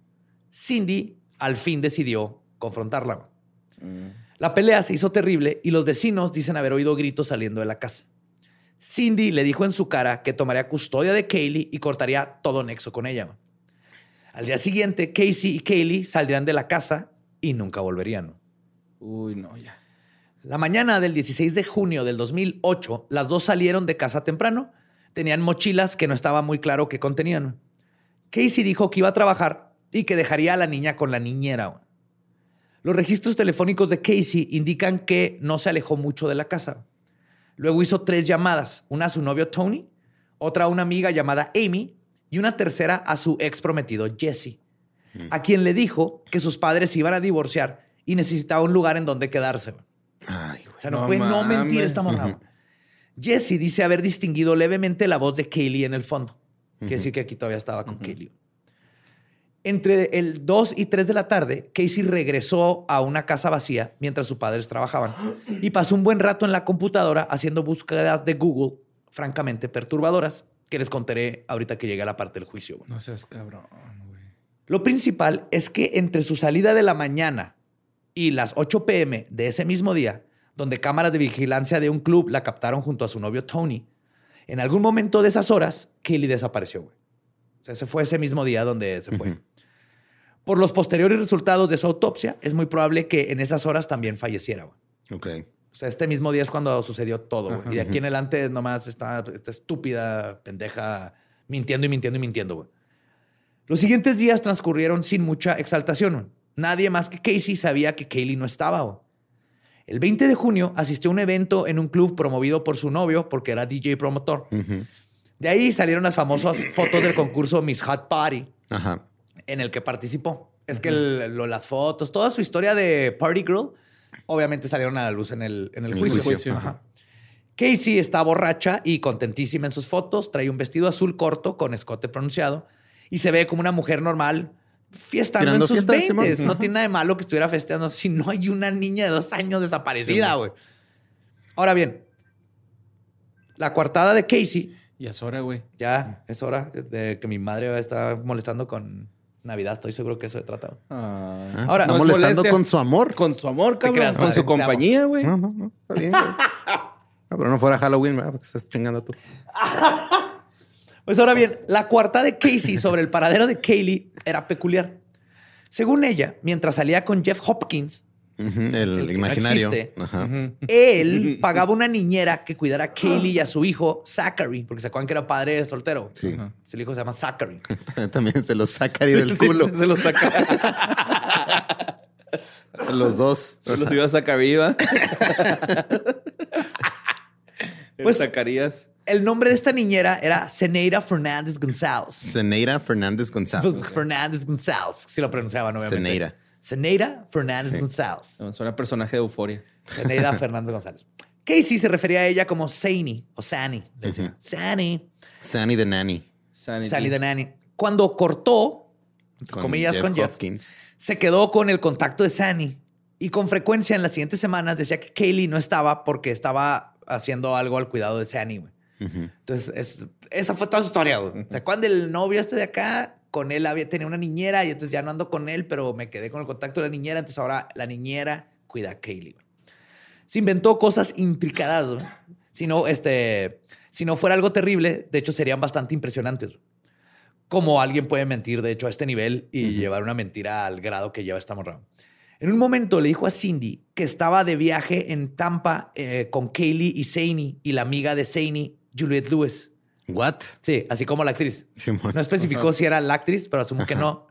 Cindy al fin decidió confrontarla. Güey. La pelea se hizo terrible y los vecinos dicen haber oído gritos saliendo de la casa. Cindy le dijo en su cara que tomaría custodia de Kaylee y cortaría todo nexo con ella. Al día siguiente, Casey y Kaylee saldrían de la casa y nunca volverían. Uy, no, ya. La mañana del 16 de junio del 2008, las dos salieron de casa temprano. Tenían mochilas que no estaba muy claro qué contenían. Casey dijo que iba a trabajar y que dejaría a la niña con la niñera. Los registros telefónicos de Casey indican que no se alejó mucho de la casa. Luego hizo tres llamadas, una a su novio Tony, otra a una amiga llamada Amy y una tercera a su ex prometido Jesse, a quien le dijo que sus padres se iban a divorciar y necesitaba un lugar en donde quedarse. Ay, güey. O sea, no, No puede no mentir esta morra. güey. Jesse dice haber distinguido levemente la voz de Kaylee en el fondo. Quiere decir que aquí todavía estaba con Kaylee. Entre el 2 y 3 de la tarde, Casey regresó a una casa vacía mientras sus padres trabajaban y pasó un buen rato en la computadora haciendo búsquedas de Google francamente perturbadoras que les contaré ahorita que llegue a la parte del juicio. güey. No seas cabrón, güey. Lo principal es que entre su salida de la mañana y las 8 pm de ese mismo día, donde cámaras de vigilancia de un club la captaron junto a su novio Tony, en algún momento de esas horas, Kaylee desapareció. güey. O sea, ese fue ese mismo día donde se fue. Por los posteriores resultados de su autopsia, es muy probable que en esas horas también falleciera. güey. Ok. O sea, este mismo día es cuando sucedió todo. güey. Ajá. Y de aquí en adelante nomás está esta estúpida pendeja mintiendo y mintiendo y mintiendo. güey. Los siguientes días transcurrieron sin mucha exaltación. güey. Nadie más que Casey sabía que Kaylee no estaba. güey. El 20 de junio asistió a un evento en un club promovido por su novio porque era DJ promotor. De ahí salieron las famosas fotos del concurso Miss Hot Party Ajá. En el que participó. Es que el- lo- las fotos, toda su historia de Party Girl, obviamente salieron a la luz en el, en el En el juicio. Ajá. Casey está borracha y contentísima en sus fotos. Trae un vestido azul corto con escote pronunciado y se ve como una mujer normal fiestando Tirando en sus fiesta, Simón. 20. No tiene nada de malo que estuviera festeando si no hay una niña de dos años desaparecida, güey. Ahora bien, la coartada de Casey Y es hora, güey. ya es hora de que mi madre está molestando con Navidad. Estoy seguro que eso se trata. Ah. Ah, Ahora, está no es molestando molestia. con su amor. Con su amor, cabrón. creas, con madre, su compañía, güey. No, no, no. Está bien. güey. No, pero no fuera Halloween, ¿verdad? Porque estás chingando tú. Pues ahora bien, la cuarta de Casey sobre el paradero de Kaylee era peculiar. Según ella, mientras salía con Jeff Hopkins, El, El que no imaginario. existe. Ajá. él pagaba una niñera que cuidara a Kaylee y a su hijo, Zachary, porque se acuerdan que era padre soltero. Sí. El hijo se llama Zachary. También se lo saca ahí del Sí, culo. Se, se lo saca. Los dos. Se los iba a sacar arriba. Pues- pues sacarías. El nombre de esta niñera era Zeneira Fernández González. Ceneira Fernández González. Fernández González, si lo pronunciaban, obviamente. Zeneira. Zeneira Fernández Sí. González. Suena personaje de euforia. Zeneida Fernández González. Casey se refería a ella como Sani o Sani. Le decía, Sani. Sani the Nanny. Sanity. Sally the Nanny. Cuando cortó, entre Con comillas, Jeff con Jeff, Hopkins. se quedó con el contacto de Sani. Y con frecuencia en las siguientes semanas decía que Kaylee no estaba porque estaba haciendo algo al cuidado de Sani, güey. Ujú. Entonces, es- esa fue toda su historia, güey. O sea, cuando el novio este de acá, con él había tenía una niñera y entonces ya no ando con él, pero me quedé con el contacto de la niñera, entonces ahora la niñera cuida a Kaylee. Se inventó cosas intricadas. Si no, este, si no fuera algo terrible, de hecho serían bastante impresionantes. Como alguien puede mentir, de hecho, a este nivel y llevar una mentira al grado que lleva esta morra. En un momento le dijo a Cindy que estaba de viaje en Tampa eh, con Kaylee y Zany y la amiga de Zany, Juliette Lewis. What? Sí, así como la actriz. Simón. No especificó si era la actriz, pero asumo que no.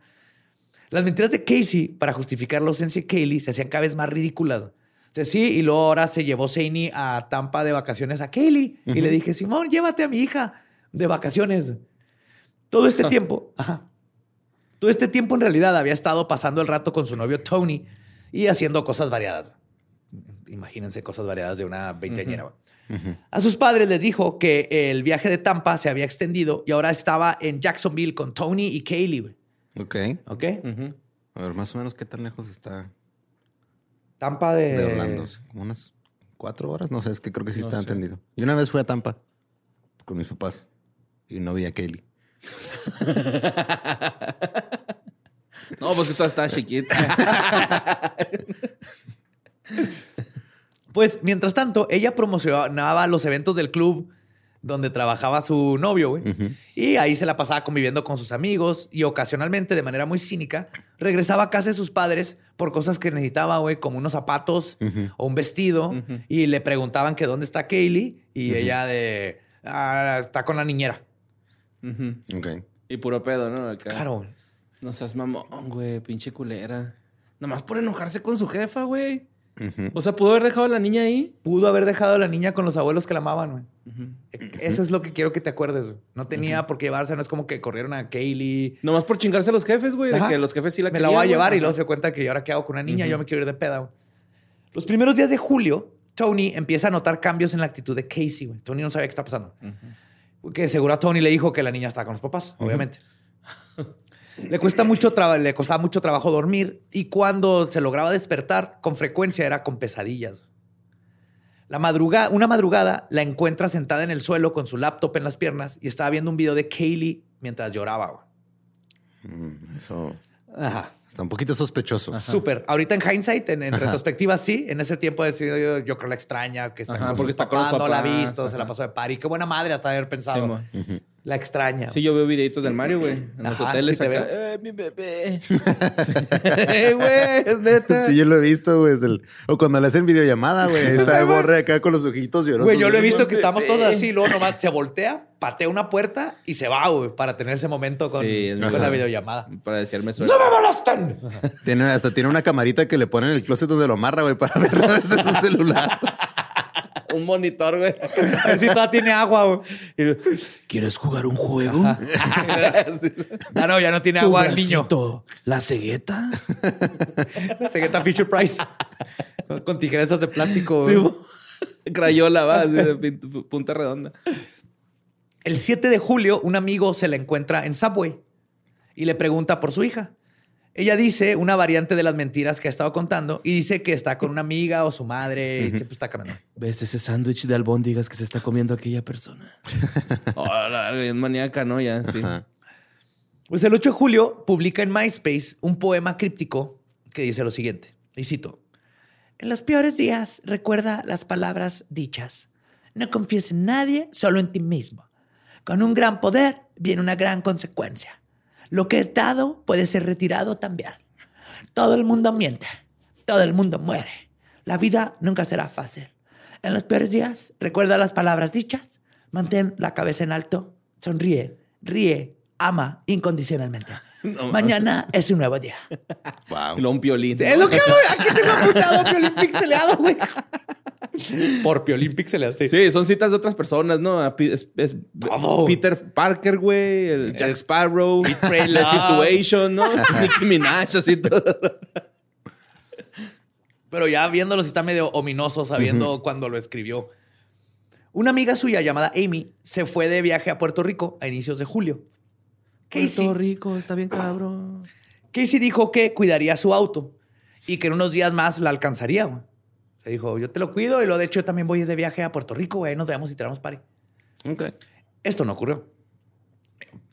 Las mentiras de Casey para justificar la ausencia de Kaylee se hacían cada vez más ridículas. O sea, sí, y luego ahora se llevó Zany a Tampa de vacaciones a Kaylee y le dije, Simón, llévate a mi hija de vacaciones. Todo este tiempo, ajá. Todo este tiempo en realidad había estado pasando el rato con su novio Tony y haciendo cosas variadas. Imagínense cosas variadas de una veinteañera. A sus padres les dijo que el viaje de Tampa se había extendido y ahora estaba en Jacksonville con Tony y Kaylee. güey. Ok. ¿Ok? A ver, más o menos, ¿qué tan lejos está Tampa de... de Orlando? Como unas cuatro horas. No sé, es que creo que sí No está sé. entendido. Y una vez fui a Tampa con mis papás y no vi a Kaylee. No, pues que toda está chiquita. Pues, mientras tanto, ella promocionaba los eventos del club donde trabajaba su novio, güey. Y ahí se la pasaba conviviendo con sus amigos y ocasionalmente, de manera muy cínica, regresaba a casa de sus padres por cosas que necesitaba, güey, como unos zapatos o un vestido. Y le preguntaban que dónde está Kaylee y ella de, "Ah, está con la niñera. Ok. Y puro pedo, ¿no? Acá. Claro, güey. No seas mamón, güey. Pinche culera. Nomás por enojarse con su jefa, güey. O sea, pudo haber dejado a la niña ahí. Pudo haber dejado a la niña con los abuelos que la amaban, güey. Eso es lo que quiero que te acuerdes, güey. No tenía por qué llevarse, no es como que corrieron a Kaylee. Nomás por chingarse a los jefes, güey. De que los jefes sí la me la voy a llevar güey. y luego se cuenta que yo ahora qué hago con una niña, yo me quiero ir de peda. güey. Los primeros días de julio, Tony empieza a notar cambios en la actitud de Casey. güey. Tony no sabía qué está pasando. Que seguro a Tony le dijo que la niña estaba con los papás, obviamente. le, cuesta mucho le costaba mucho trabajo dormir y cuando se lograba despertar, con frecuencia era con pesadillas. La madrugada, una madrugada la encuentra sentada en el suelo con su laptop en las piernas y estaba viendo un video de Kaylee mientras lloraba. Mm, Eso Ajá. está un poquito sospechoso. Súper. Ahorita en hindsight, en, en retrospectiva, sí. En ese tiempo he decidido, yo, yo creo la extraña, que está Ajá, con porque está con los papás, no la ha visto, se la pasó de party. Qué buena madre hasta haber pensado. Sí. La extraña. Sí, yo veo videitos del Mario, güey. En los hoteles sí acá. Eh, mi bebé. Eh, güey, es neta. Sí, yo lo he visto, güey. el- O cuando le hacen videollamada, güey. Está de borre acá con los ojitos llorosos. Güey, yo lo he visto que estamos todos así, luego nomás se voltea, patea una puerta y se va, güey, para tener ese momento con, Sí, es con la videollamada. Para decirme suerte. ¡No me molesten! Tiene, hasta tiene una camarita que le pone en el closet donde lo amarra, güey, para ver desde su celular. Un monitor, güey. A ver si todavía tiene agua, güey. Y ¿Quieres jugar un juego? Ah, no, ya no tiene agua el niño. ¿La cegueta? Cegueta Fisher Price. Con, con tijeras de plástico. Sí, güey. Crayola, va, así de pin- punta redonda. El 7 de julio, un amigo se la encuentra en Subway y le pregunta por su hija. Ella dice una variante de las mentiras que ha estado contando y dice que está con una amiga o su madre y siempre está cambiando. ¿Ves ese sándwich de albóndigas que se está comiendo aquella persona? oh, es maníaca, ¿no? Ya, sí. Ajá. Pues el 8 de julio publica en MySpace un poema críptico que dice lo siguiente, y cito, En los peores días recuerda las palabras dichas. No confíes en nadie, solo en ti mismo. Con un gran poder viene una gran consecuencia. Lo que es dado puede ser retirado también. Todo el mundo miente. Todo el mundo muere. La vida nunca será fácil. En los peores días, recuerda las palabras dichas. Mantén la cabeza en alto. Sonríe. Ríe. Ama incondicionalmente. Mañana es un nuevo día. Wow. Luego un violín. Es lo que hago. Aquí tengo apuntado Piolín pixeleado, güey. Por Piolín pixeleado, sí. Sí, son citas de otras personas, ¿no? Es. Peter Parker, güey, el Jack Sparrow, The Love. Situation, ¿no? Nicki Minaj, así todo. Pero ya viéndolo, sí está medio ominoso sabiendo cuando lo escribió. Una amiga suya llamada Amy se fue de viaje a Puerto Rico a inicios de julio. Casey, Puerto Rico está bien cabrón. Casey dijo que cuidaría su auto y que en unos días más la alcanzaría. Se dijo, yo te lo cuido y lo de hecho yo también voy de viaje a Puerto Rico, güey. Nos veamos y tiramos party. Ok. Esto no ocurrió.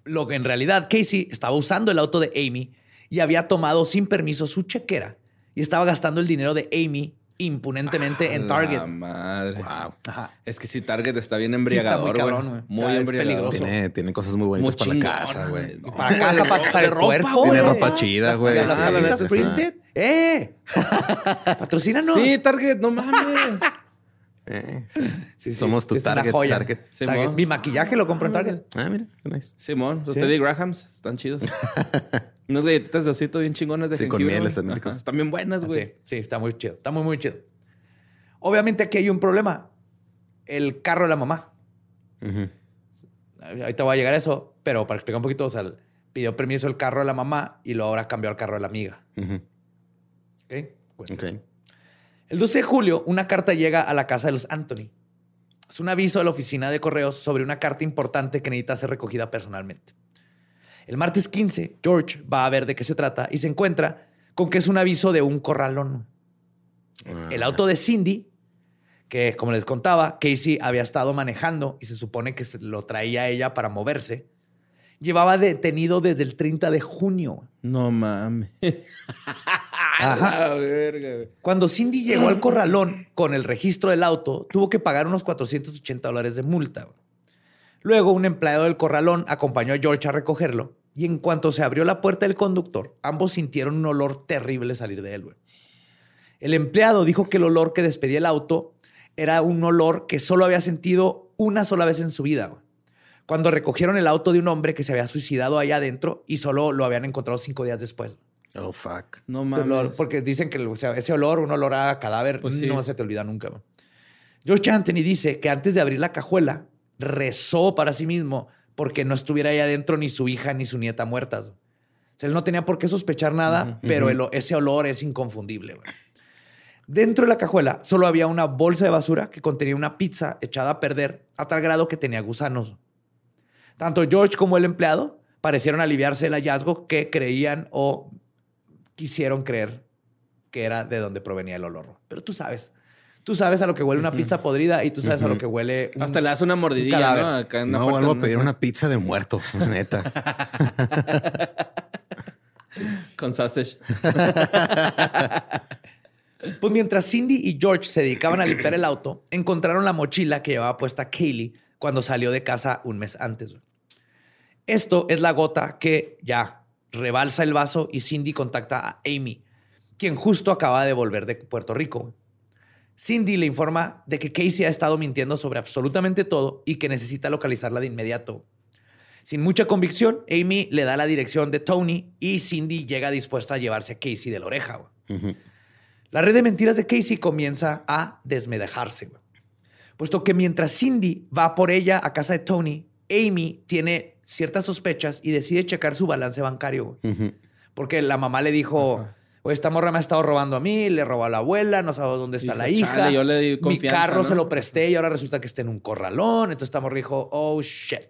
Lo que en realidad Casey estaba usando el auto de Amy y había tomado sin permiso su chequera y estaba gastando el dinero de Amy impunentemente en Target. La madre. Wow. Ajá. Es que si Target está bien Sí, está muy cabrón. Muy embriagador. peligroso. Tiene, tiene cosas muy bonitas Muy para chingón, la casa, güey. Para casa, para, para el ropa, cuerpo. Tiene ropa chida, güey. Las Sí, la camisas neta, sí. printed. ¡Eh! Patrocínanos. Sí, Target, no mames. Eh, sí. Sí, sí, Somos tu target. Mi maquillaje lo compro en Target. Ah, mira, qué nice. Simón, los. Teddy Grahams están chidos. Unas galletitas de osito bien chingonas de Sí, con jengibre, miel güey. están Ajá, ricos. Están bien buenas, Sí, güey. sí, está muy chido. Está muy, muy chido. Obviamente aquí hay un problema. El carro de la mamá. Ujú. Ahorita voy a llegar a eso, pero para explicar un poquito, o sea, pidió permiso el carro de la mamá y luego ahora cambió al carro de la amiga. Ujú. ¿Ok? Pues, Ok. El 12 de julio, una carta llega a la casa de los Anthony. Es un aviso de la oficina de correos sobre una carta importante que necesita ser recogida personalmente. El martes 15, George va a ver de qué se trata y se encuentra con que es un aviso de un corralón. El auto de Cindy, que como les contaba, Casey había estado manejando y se supone que se lo traía ella para moverse, llevaba detenido desde el 30 de junio. No mames. Ajá. Cuando Cindy llegó al corralón con el registro del auto, tuvo que pagar unos 480 dólares de multa. Luego, un empleado del corralón acompañó a George a recogerlo y en cuanto se abrió la puerta del conductor, ambos sintieron un olor terrible salir de él. güey. El empleado dijo que el olor que despedía el auto era un olor que solo había sentido una sola vez en su vida. güey. Cuando recogieron el auto de un hombre que se había suicidado allá adentro y solo lo habían encontrado cinco días después. Oh, fuck. No mames. olor, porque dicen que o sea, ese olor, un olor a cadáver, Pues sí. no se te olvida nunca. George Anthony dice que antes de abrir la cajuela, rezó para sí mismo porque no estuviera ahí adentro ni su hija ni su nieta muertas. O sea, él no tenía por qué sospechar nada, pero el ese olor es inconfundible. güey. Dentro de la cajuela solo había una bolsa de basura que contenía una pizza echada a perder a tal grado que tenía gusanos. Tanto George como el empleado parecieron aliviarse del hallazgo que creían o quisieron creer que era de donde provenía el olor. Pero tú sabes, tú sabes a lo que huele una pizza podrida y tú sabes a lo que huele un- Hasta le das una mordidilla, cadáver. ¿no? Acá en No, vuelvo a pedir una pizza de muerto, neta. Con sausage. Pues mientras Cindy y George se dedicaban a limpiar el auto, encontraron la mochila que llevaba puesta Kaylee cuando salió de casa un mes antes. güey. Esto es la gota que ya rebalsa el vaso y Cindy contacta a Amy, quien justo acaba de volver de Puerto Rico. güey. Cindy le informa de que Casey ha estado mintiendo sobre absolutamente todo y que necesita localizarla de inmediato. Sin mucha convicción, Amy le da la dirección de Tony y Cindy llega dispuesta a llevarse a Casey de la oreja. La red de mentiras de Casey comienza a desmedejarse, puesto que mientras Cindy va por ella a casa de Tony, Amy tiene ciertas sospechas y decide checar su balance bancario, porque la mamá le dijo, "Oye, esta morra me ha estado robando a mí, le robó a la abuela, no sabe dónde está Dijo, la hija, "Chale, yo le di mi carro ¿no?" se lo presté y ahora resulta que está en un corralón, entonces esta morra dijo, oh shit.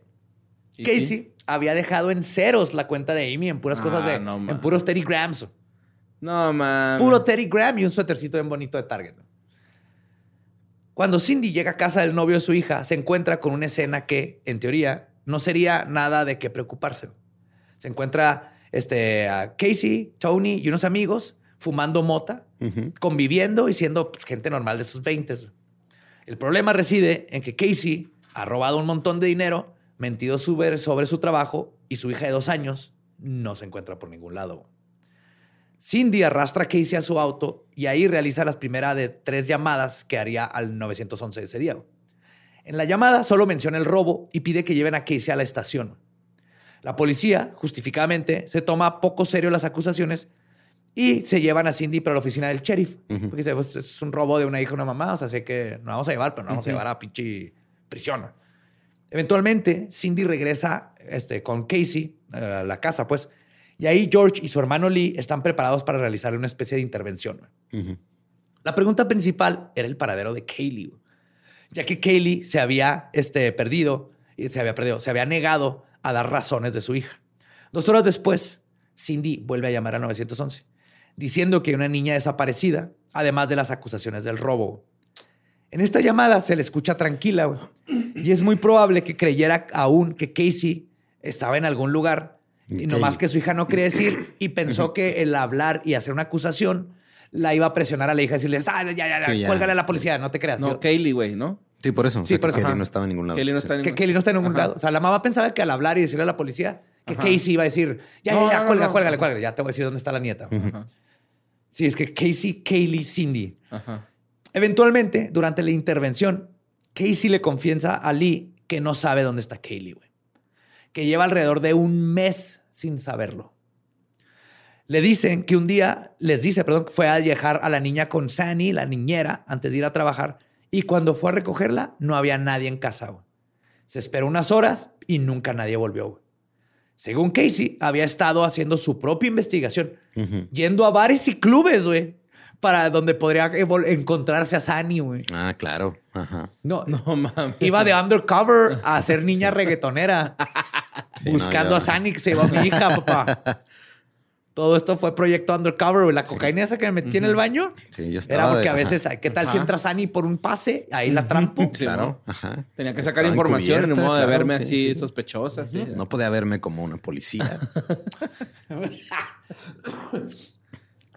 ¿Y Casey sí? había dejado en ceros la cuenta de Amy en puras Ah, cosas de, no en puros Teddy Grams. No, man. Puro Teddy Graham y un suétercito bien bonito de Target. Cuando Cindy llega a casa del novio de su hija, se encuentra con una escena que, en teoría, no sería nada de qué preocuparse. Se encuentra este, a Casey, Tony y unos amigos fumando mota, conviviendo y siendo pues, gente normal de sus 20. El problema reside en que Casey ha robado un montón de dinero mentido sobre, sobre su trabajo y su hija de dos años no se encuentra por ningún lado. Cindy arrastra a Casey a su auto y ahí realiza las primeras de tres llamadas que haría al 911 ese día. En la llamada solo menciona el robo y pide que lleven a Casey a la estación. La policía, justificadamente, se toma poco serio las acusaciones y se llevan a Cindy para la oficina del sheriff. Porque dice, pues, es un robo de una hija o una mamá, o sea, sé que nos vamos a llevar, pero no vamos a llevar a pinche prisión. Eventualmente, Cindy regresa este, con Casey a la casa, pues, y ahí George y su hermano Lee están preparados para realizar una especie de intervención. La pregunta principal era el paradero de Kaylee, ya que Kaylee se había este, perdido, se había perdido, se había negado a dar razones de su hija. Dos horas después, Cindy vuelve a llamar a 911, diciendo que hay una niña desaparecida, además de las acusaciones del robo. En esta llamada se le escucha tranquila, y es muy probable que creyera aún que Casey estaba en algún lugar y nomás que su hija no quería decir y pensó que el hablar y hacer una acusación la iba a presionar a la hija y decirle, ah, ya, ya, ya, cuélgale a la policía, no te creas. No, Kaylee, güey, ¿no? Sí, por eso. Sí, por eso. Kelly no estaba en ningún lado. Kelly no está en ningún... Que Kelly no está en ningún lado. O sea, la mamá pensaba que al hablar y decirle a la policía que Casey iba a decir, ya, ya, ya, cuélgale, cuélgale, cuélgale, ya te voy a decir dónde está la nieta. Sí, es que Casey, Kaylee, Cindy. Eventualmente, durante la intervención, Casey le confiesa a Lee que no sabe dónde está Kaylee, güey. Que lleva alrededor de un mes sin saberlo. Le dicen que un día, les dice, perdón, fue a dejar a la niña con Sani, la niñera, antes de ir a trabajar. Y cuando fue a recogerla, no había nadie en casa. Se esperó unas horas y nunca nadie volvió. Según Casey, había estado haciendo su propia investigación, yendo a bares y clubes, güey, para donde podría encontrarse a Sani, güey. Ah, claro. No, no mames. Iba de undercover a ser niña reggaetonera. buscando a Sani que se iba a mi hija, papá. Todo esto fue proyecto undercover. La cocaína esa que me metí en el baño. Sí, yo estaba Era porque a veces, ¿qué tal si entra Sani por un pase? Ahí la trampo. claro. Tenía que sacar información en modo de verme así sospechosa. No podía verme como una policía.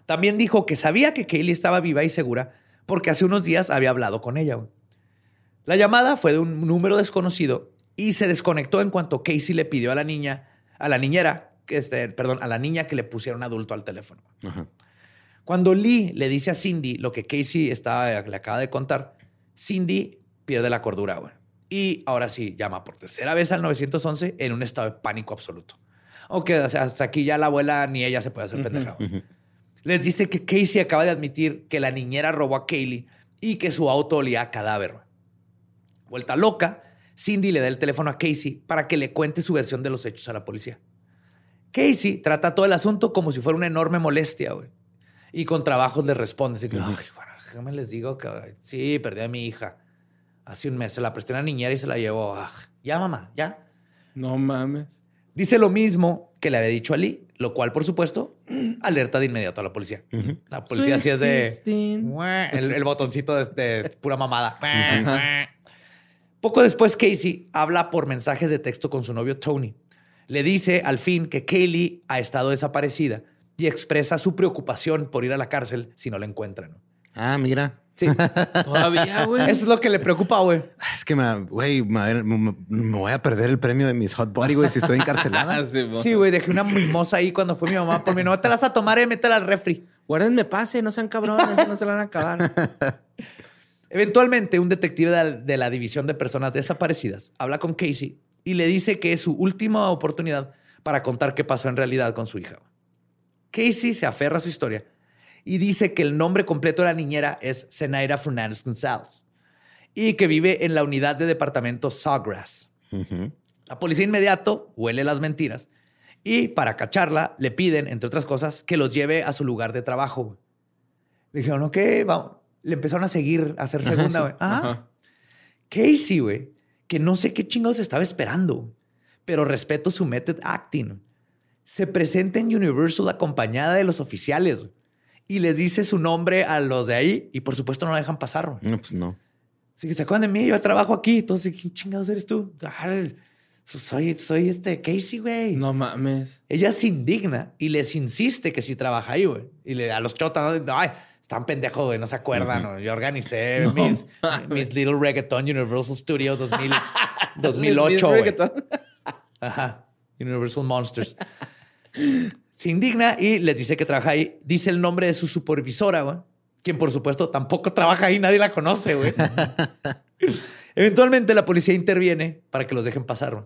También dijo que sabía que Kaylee estaba viva y segura porque hace unos días había hablado con ella. La llamada fue de un número desconocido y se desconectó en cuanto Casey le pidió a la niña, a la niñera, este, perdón, a la niña que le pusiera un adulto al teléfono. Cuando Lee le dice a Cindy lo que Casey estaba, le acaba de contar, Cindy pierde la cordura, güey. Y ahora sí llama por tercera vez al 911 en un estado de pánico absoluto. Aunque hasta aquí ya la abuela ni ella se puede hacer pendeja. Les dice que Casey acaba de admitir que la niñera robó a Kaylee y que su auto olía a cadáver. Vuelta loca, Cindy le da el teléfono a Casey para que le cuente su versión de los hechos a la policía. Casey trata todo el asunto como si fuera una enorme molestia, güey. Y con trabajos le responde. Así que, Ay, bueno, déjame les digo que sí, perdí a mi hija. Hace un mes se la presté a una niñera y se la llevó. ya, mamá, ya. No mames. Dice lo mismo que le había dicho a Lee, lo cual, por supuesto, alerta de inmediato a la policía. La policía sí es de... El, botoncito de, pura mamada. Poco después, Casey habla por mensajes de texto con su novio Tony. Le dice al fin que Kaylee ha estado desaparecida y expresa su preocupación por ir a la cárcel si no la encuentran. Ah, mira. Sí. Todavía, güey. Eso es lo que le preocupa, güey. Es que, me, güey, me, voy a perder el premio de mis hot body, güey, si estoy encarcelada. sí, güey, dejé una mimosa ahí cuando fue mi mamá por mí. No te la vas a tomar y métela al refri. Guárdenme pase, no sean cabrones, no se la van a acabar. Eventualmente, un detective de la División de Personas Desaparecidas habla con Casey y le dice que es su última oportunidad para contar qué pasó en realidad con su hija. Casey se aferra a su historia y dice que el nombre completo de la niñera es Zenaira Fernández González y que vive en la unidad de departamento Sawgrass. La policía inmediato huele las mentiras y para cacharla le piden, entre otras cosas, que los lleve a su lugar de trabajo. Le dijeron, ok, vamos le empezaron a seguir a hacer segunda, güey. Ah, Casey, güey, que no sé qué chingados estaba esperando, pero respeto su method acting. Se presenta en Universal acompañada de los oficiales y les dice su nombre a los de ahí y por supuesto no la dejan pasar. No, pues no. Así que se acuerdan de mí, yo trabajo aquí, entonces, ¿quién chingados eres tú? soy, soy este Casey, güey. No mames. Ella se indigna y les insiste que si trabaja ahí, güey. Y le, a los chotas, ay, están pendejos, güey, no se acuerdan. Yo organicé mis, mis Little Reggaeton Universal Studios 2000, 2008. güey. Reggaeton. Ajá. Universal Monsters. Se indigna y les dice que trabaja ahí. Dice el nombre de su supervisora, güey. Quien, por supuesto, tampoco trabaja ahí. Nadie la conoce, güey. Eventualmente la policía interviene para que los dejen pasar, güey.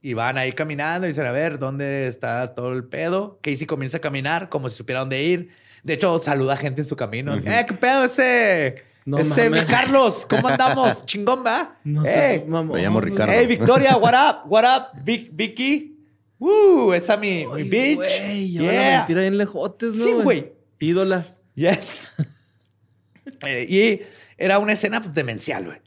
Y van ahí caminando y dicen, a ver, ¿dónde está todo el pedo? Casey comienza a caminar como si supiera dónde ir. De hecho, saluda a gente en su camino. ¡Eh, qué pedo ese! No ese, mi mames. Carlos, ¿cómo andamos? Chingón, ¿va? No ¡Eh! mamón. Me llamo Ricardo. Hey, Victoria, what up? What up, Vic- Vicky? Woo, esa mi, mi Ay, bitch. güey, yeah. mentira bien lejotes, ¿no? Sí, güey. Ídola. Yes. Eh, y era una escena pues, demencial, güey.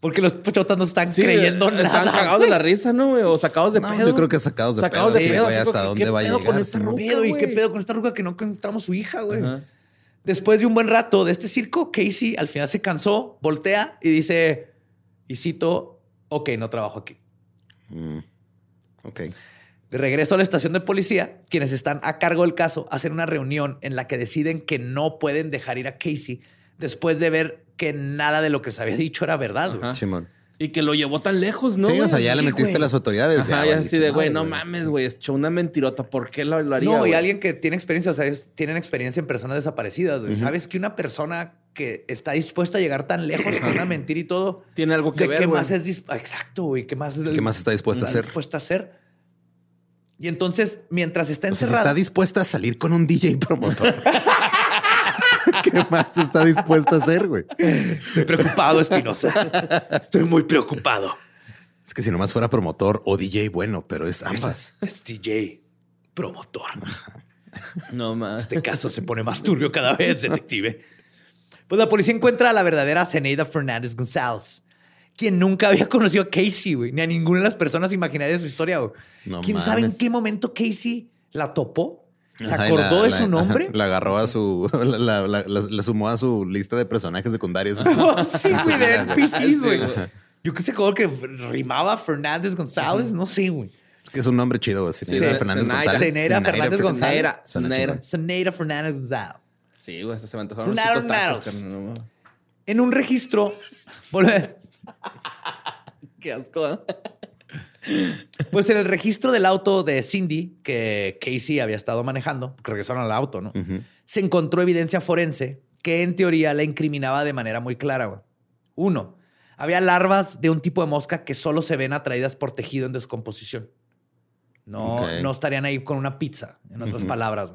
Porque los chotas no están Sí, creyendo están nada. cagados de la risa, ¿no, güey? O sacados de No, pedo. yo creo que sacados de Sacados pedo. de sí, pedo, güey, hasta dónde ¿qué va a pedo llegar. con esta sí, ¿no? ruca? pedo? ¿Y qué pedo con esta ruca que no encontramos su hija, güey? Ajá. Después de un buen rato de este circo, Casey al final se cansó, voltea y dice, y cito, ok, no trabajo aquí. Mm. Ok. De regreso a la estación de policía, quienes están a cargo del caso hacen una reunión en la que deciden que no pueden dejar ir a Casey después de ver que nada de lo que se había dicho era verdad. güey. Simón. Y que lo llevó tan lejos, ¿no? sí, o sea, ya le metiste güey. a las autoridades. Ajá, ya, así de, güey, no mames, güey, echó una mentirota. ¿Por qué lo, lo haría? No, y güey? alguien que tiene experiencia, o sea, tienen experiencia en personas desaparecidas. güey. Sabes que una persona que está dispuesta a llegar tan lejos con una mentira y todo, Tiene algo que ¿de ver, qué más es Exacto, güey. ¿Qué más, ¿Qué más está dispuesta a está hacer? dispuesta a hacer? Y entonces, mientras está O sea, si encerrada, está dispuesta a salir con un DJ promotor. ¿Qué más está dispuesta a hacer, güey? estoy preocupado, Espinosa. Estoy muy preocupado. Es que si nomás fuera promotor o DJ, bueno, pero es ambas. Es DJ, promotor. No más. Este caso se pone más turbio cada vez, detective. Pues la policía encuentra a la verdadera Zeneida Fernández González, quien nunca había conocido a Casey, güey, ni a ninguna de las personas imaginarias de su historia, güey. No ¿Quién sabe en qué momento Casey la topó? ¿Se acordó la- de la- su nombre? La agarró a su. La, la- la- la- la sumó a su lista de personajes secundarios. Oh, sí, güey, de NPCs, Sí, güey. güey. Yo que sé cómo que rimaba Fernández González, no sé, güey. que es un nombre chido, güey. Sí, Fernández. González. Zenaida Fernández González. Zeneida Fernández González. Sí, güey, hasta se me antojaron chicos tacos. En un registro, volve- Qué asco, ¿eh? Pues en el registro del auto de Cindy, que Casey había estado manejando, porque regresaron al auto, ¿no? Se encontró evidencia forense que en teoría la incriminaba de manera muy clara. Uno, había larvas de un tipo de mosca que solo se ven atraídas por tejido en descomposición. No, no estarían ahí con una pizza, en otras palabras.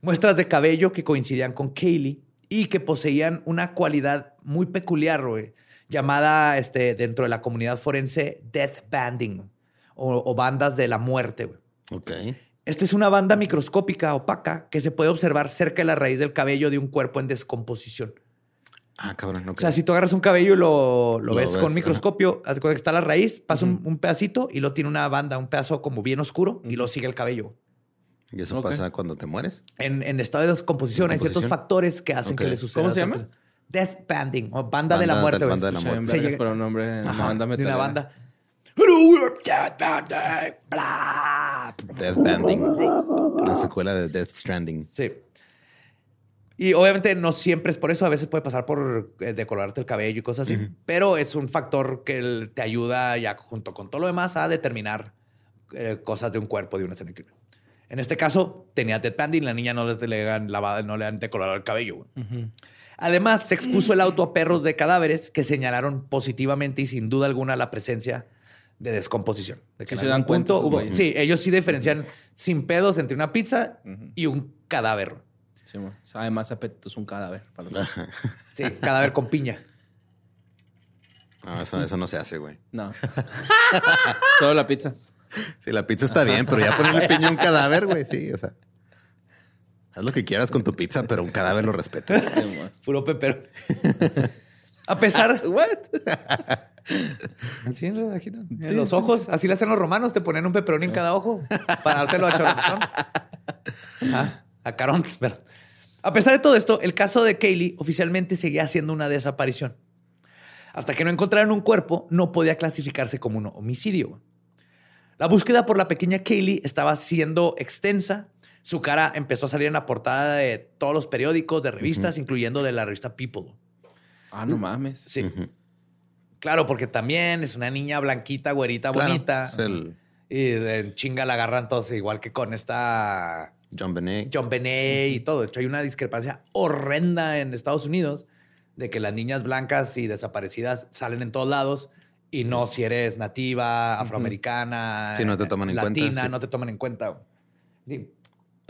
Muestras de cabello que coincidían con Kaylee y que poseían una cualidad muy peculiar, güey, llamada este, dentro de la comunidad forense death banding o, o bandas de la muerte. güey. Ok. Esta es una banda microscópica opaca que se puede observar cerca de la raíz del cabello de un cuerpo en descomposición. Ah, cabrón. ok. O sea, si tú agarras un cabello y lo, lo Lo ves, ves, con microscopio, haz que está la raíz, pasa un, un pedacito y lo tiene una banda, un pedazo como bien oscuro y lo sigue el cabello. ¿Y eso pasa cuando te mueres? En, en estado de descomposición, hay ciertos factores que hacen que le suceda. ¿Cómo se llama? cosa. Death banding o banda, de la muerte. banda de la bien muerte. Se llega- para un nombre de una Ajá, banda de una metalera. banda. Hello, we're Death banding. Bla. Death Banding. Una secuela de Death Stranding. Sí. Y obviamente no siempre es por eso, a veces puede pasar por eh, decolorarte el cabello y cosas así, pero es un factor que te ayuda ya junto con todo lo demás a determinar eh, cosas de un cuerpo de una escena crimen. En este caso, tenía death banding, la niña no le, le han lavado, no le han decolorado el cabello. güey. Además, se expuso el auto a perros de cadáveres que señalaron positivamente y sin duda alguna la presencia de descomposición. De Sí en se dan cuenta hubo- sí, ellos sí diferencian sin pedos entre una pizza y un cadáver. Sí. Sabe más apetito, es un cadáver. para los- Sí, cadáver con piña. No, eso, eso no se hace, güey. No. Solo la pizza. Sí, la pizza está bien, pero ya ponerle piña a un cadáver, güey, sí, o sea. Haz lo que quieras con tu pizza, pero un cadáver lo respetas. Puro pepero. A pesar. What? Así en rodajita. En los ojos. Así le hacen los romanos. Te ponían un peperón en cada ojo para dárselo a Choronzón. A Carontes, perdón. A pesar de todo esto, el caso de Kaylee oficialmente seguía siendo una desaparición. Hasta que no encontraron un cuerpo, no podía clasificarse como un homicidio. La búsqueda por la pequeña Kaylee estaba siendo extensa. Su cara empezó a salir en la portada de todos los periódicos, de revistas, incluyendo de la revista People. Ah, no mames. Sí. Claro, porque también es una niña blanquita, güerita, Claro, bonita. es el Y de chinga la agarran todos, igual que con esta John Benet. John Benet y todo. De hecho, hay una discrepancia horrenda en Estados Unidos de que las niñas blancas y desaparecidas salen en todos lados y no si eres nativa, afroamericana, Sí, no te toman en latina, cuenta, sí. no te toman en cuenta.